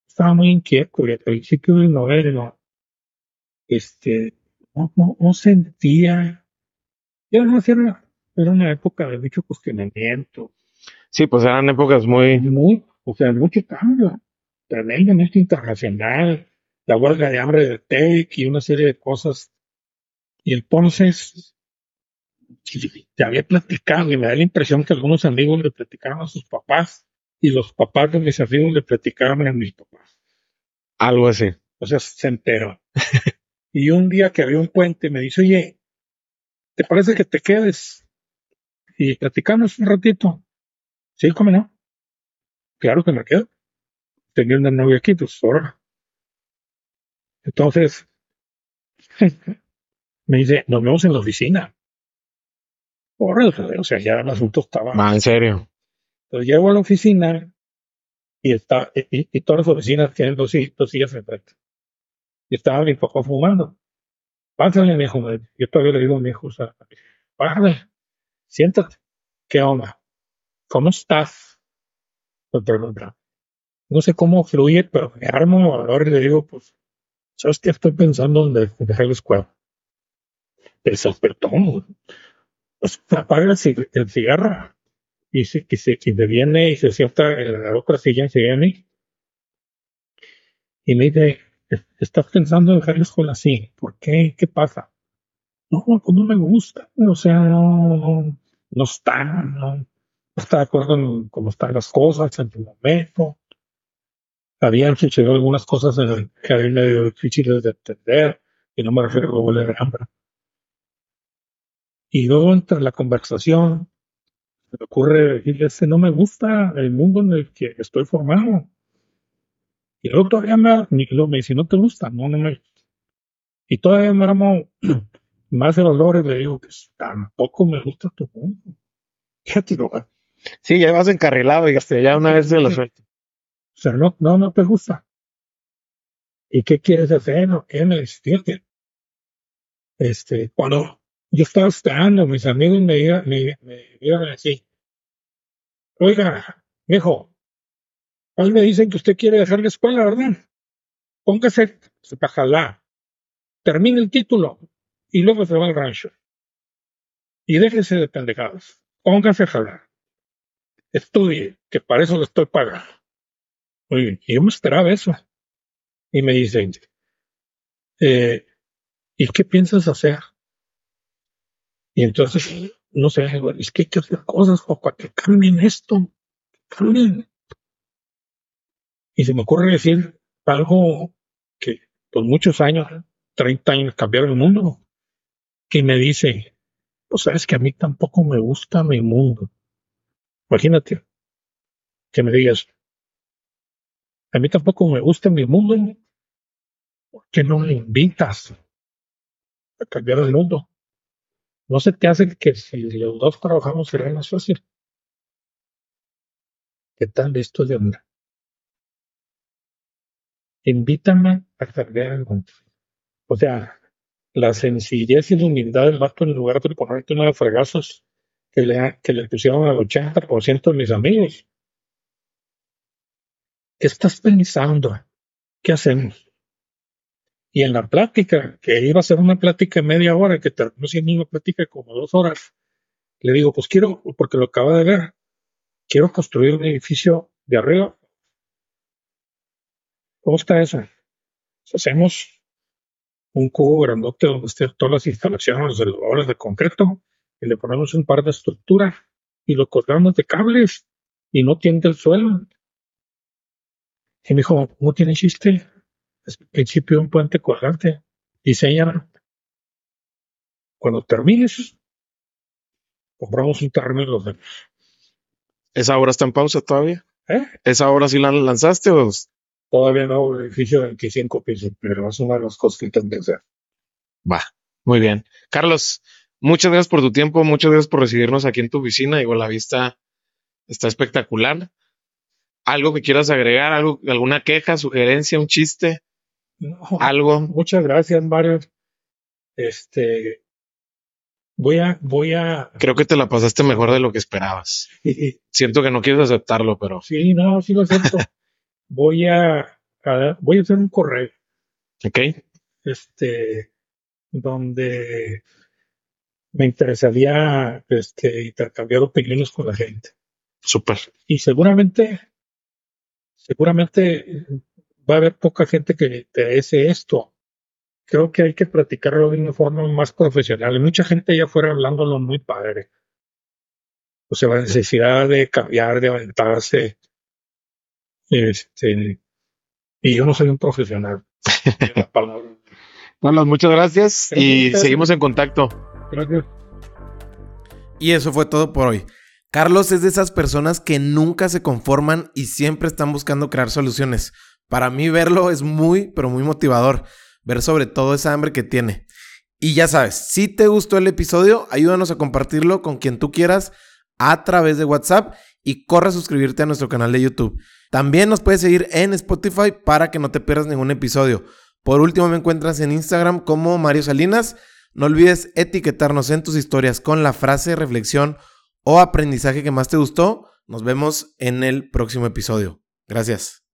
Estaba muy inquieto y al principio del noveno. Este, no, no, no sentía. Ya no era, era una época de mucho cuestionamiento. Sí, pues eran épocas muy... Muy, o sea, mucho cambio. Tremendamente internacional. La huelga de hambre del TEC y una serie de cosas. Y entonces, te había platicado y me da la impresión que algunos amigos le platicaron a sus papás y los papás de mis amigos le platicaron a mis papás. Algo así. O sea, se enteró. y un día que había un puente me dice, oye, ¿te parece que te quedes? Y platicamos un ratito. Sí, cómo no. claro que me quedo. Tenía una novia aquí, pues ahora. Entonces, me dice, nos vemos en la oficina. o sea, ya el asunto estaba. Ah, en serio. Entonces llego a la oficina y está, y, todas las oficinas tienen dos, dos sillas enfrente. Y estaba mi papá fumando. Pásale, mi hijo. Yo todavía le digo a mi hijo, o sea, pásale, siéntate. ¿Qué onda? ¿Cómo estás? Me pregunta. No sé cómo fluir, pero me armo hora y le digo, pues, ¿sabes qué? Estoy pensando en dejar la escuela. El Pues apaga el, el cigarro y se, que se, viene y se sienta en la otra silla y se viene y me dice, estás pensando en dejar la escuela así, ¿por qué? ¿Qué pasa? No, pues no me gusta, o sea, no, no está, no, está de acuerdo en cómo están las cosas en tu momento. Habían sucedido algunas cosas en el que medio difíciles de entender, y no me refiero a volver hambre. Y luego entre la conversación, se me ocurre decirle, ese no me gusta el mundo en el que estoy formado. Y luego todavía me, me dice, no te gusta, no, no me Y todavía me armo más de valores, le digo, que tampoco me gusta tu mundo. Fíjate, Sí, ya vas encarrilado y ya una vez de la suerte. O sea, no, no, no te gusta. ¿Y qué quieres hacer? ¿No? ¿Qué me dice? Este, cuando yo estaba esperando, mis amigos me iban, me, me así. Oiga, viejo, me dicen que usted quiere dejar la escuela, ¿verdad? Póngase para jalar. Termine el título y luego se va al rancho. Y déjese de pendejadas. Póngase a. Estudie, que para eso le estoy pagando. Oye, y yo me esperaba eso. Y me dicen, eh, ¿y qué piensas hacer? Y entonces, no sé, es que hay que hacer cosas para que cambien esto, cambien. Y se me ocurre decir algo que por muchos años, 30 años, cambiaron el mundo, que me dice, pues sabes que a mí tampoco me gusta mi mundo. Imagínate que me digas, a mí tampoco me gusta mi mundo, ¿por qué no me invitas a cambiar el mundo? ¿No se te hace que si los dos trabajamos será más fácil? ¿Qué tal esto de onda? Invítame a cambiar el mundo. O sea, la sencillez y la humildad del vato en lugar de ponerte una de fregazos que le, que le pusieron al 80% de mis amigos. ¿Qué estás pensando? ¿Qué hacemos? Y en la plática, que iba a ser una plática de media hora, que terminó siendo una plática de como dos horas, le digo, pues quiero, porque lo acaba de ver, quiero construir un edificio de arriba. ¿Cómo está eso? hacemos un cubo grandote donde estén todas las instalaciones, los elevadores de concreto, y le ponemos un par de estructuras y lo colgamos de cables y no tiende el suelo. Y me dijo, ¿cómo tiene chiste? es el principio de un puente colgante. Diseña. Cuando termines, compramos un terreno y los ¿Esa obra está en pausa todavía? ¿Eh? ¿Esa obra sí la lanzaste o...? Todavía no, el edificio de 25 pisos, pero es una de las cosas que tengo que hacer. Va, muy bien. Carlos, muchas gracias por tu tiempo, muchas gracias por recibirnos aquí en tu oficina. Igual la vista está espectacular. ¿Algo que quieras agregar? ¿Algo, ¿Alguna queja, sugerencia, un chiste? algo. Muchas gracias, Mario. Este, voy a, voy a. Creo que te la pasaste mejor de lo que esperabas. Siento que no quieres aceptarlo, pero. Sí, no, sí lo acepto. voy a, voy a hacer un correo. Ok. Este, donde me interesaría este, intercambiar opiniones con la gente. Súper. Y seguramente, seguramente va a haber poca gente que le interese esto. Creo que hay que platicarlo de una forma más profesional. Hay mucha gente allá afuera hablándolo muy padre. O sea, la necesidad de cambiar, de aventarse. Este, y yo no soy un profesional. Bueno, muchas gracias y seguimos en contacto. Gracias. Y eso fue todo por hoy. Carlos es de esas personas que nunca se conforman y siempre están buscando crear soluciones. Para mí verlo es muy, pero muy motivador. Ver sobre todo esa hambre que tiene. Y ya sabes, si te gustó el episodio, ayúdanos a compartirlo con quien tú quieras a través de WhatsApp y corre a suscribirte a nuestro canal de YouTube. También nos puedes seguir en Spotify para que no te pierdas ningún episodio. Por último, me encuentras en Instagram como Mario Salinas. No olvides etiquetarnos en tus historias con la frase, reflexión o aprendizaje que más te gustó. Nos vemos en el próximo episodio. Gracias.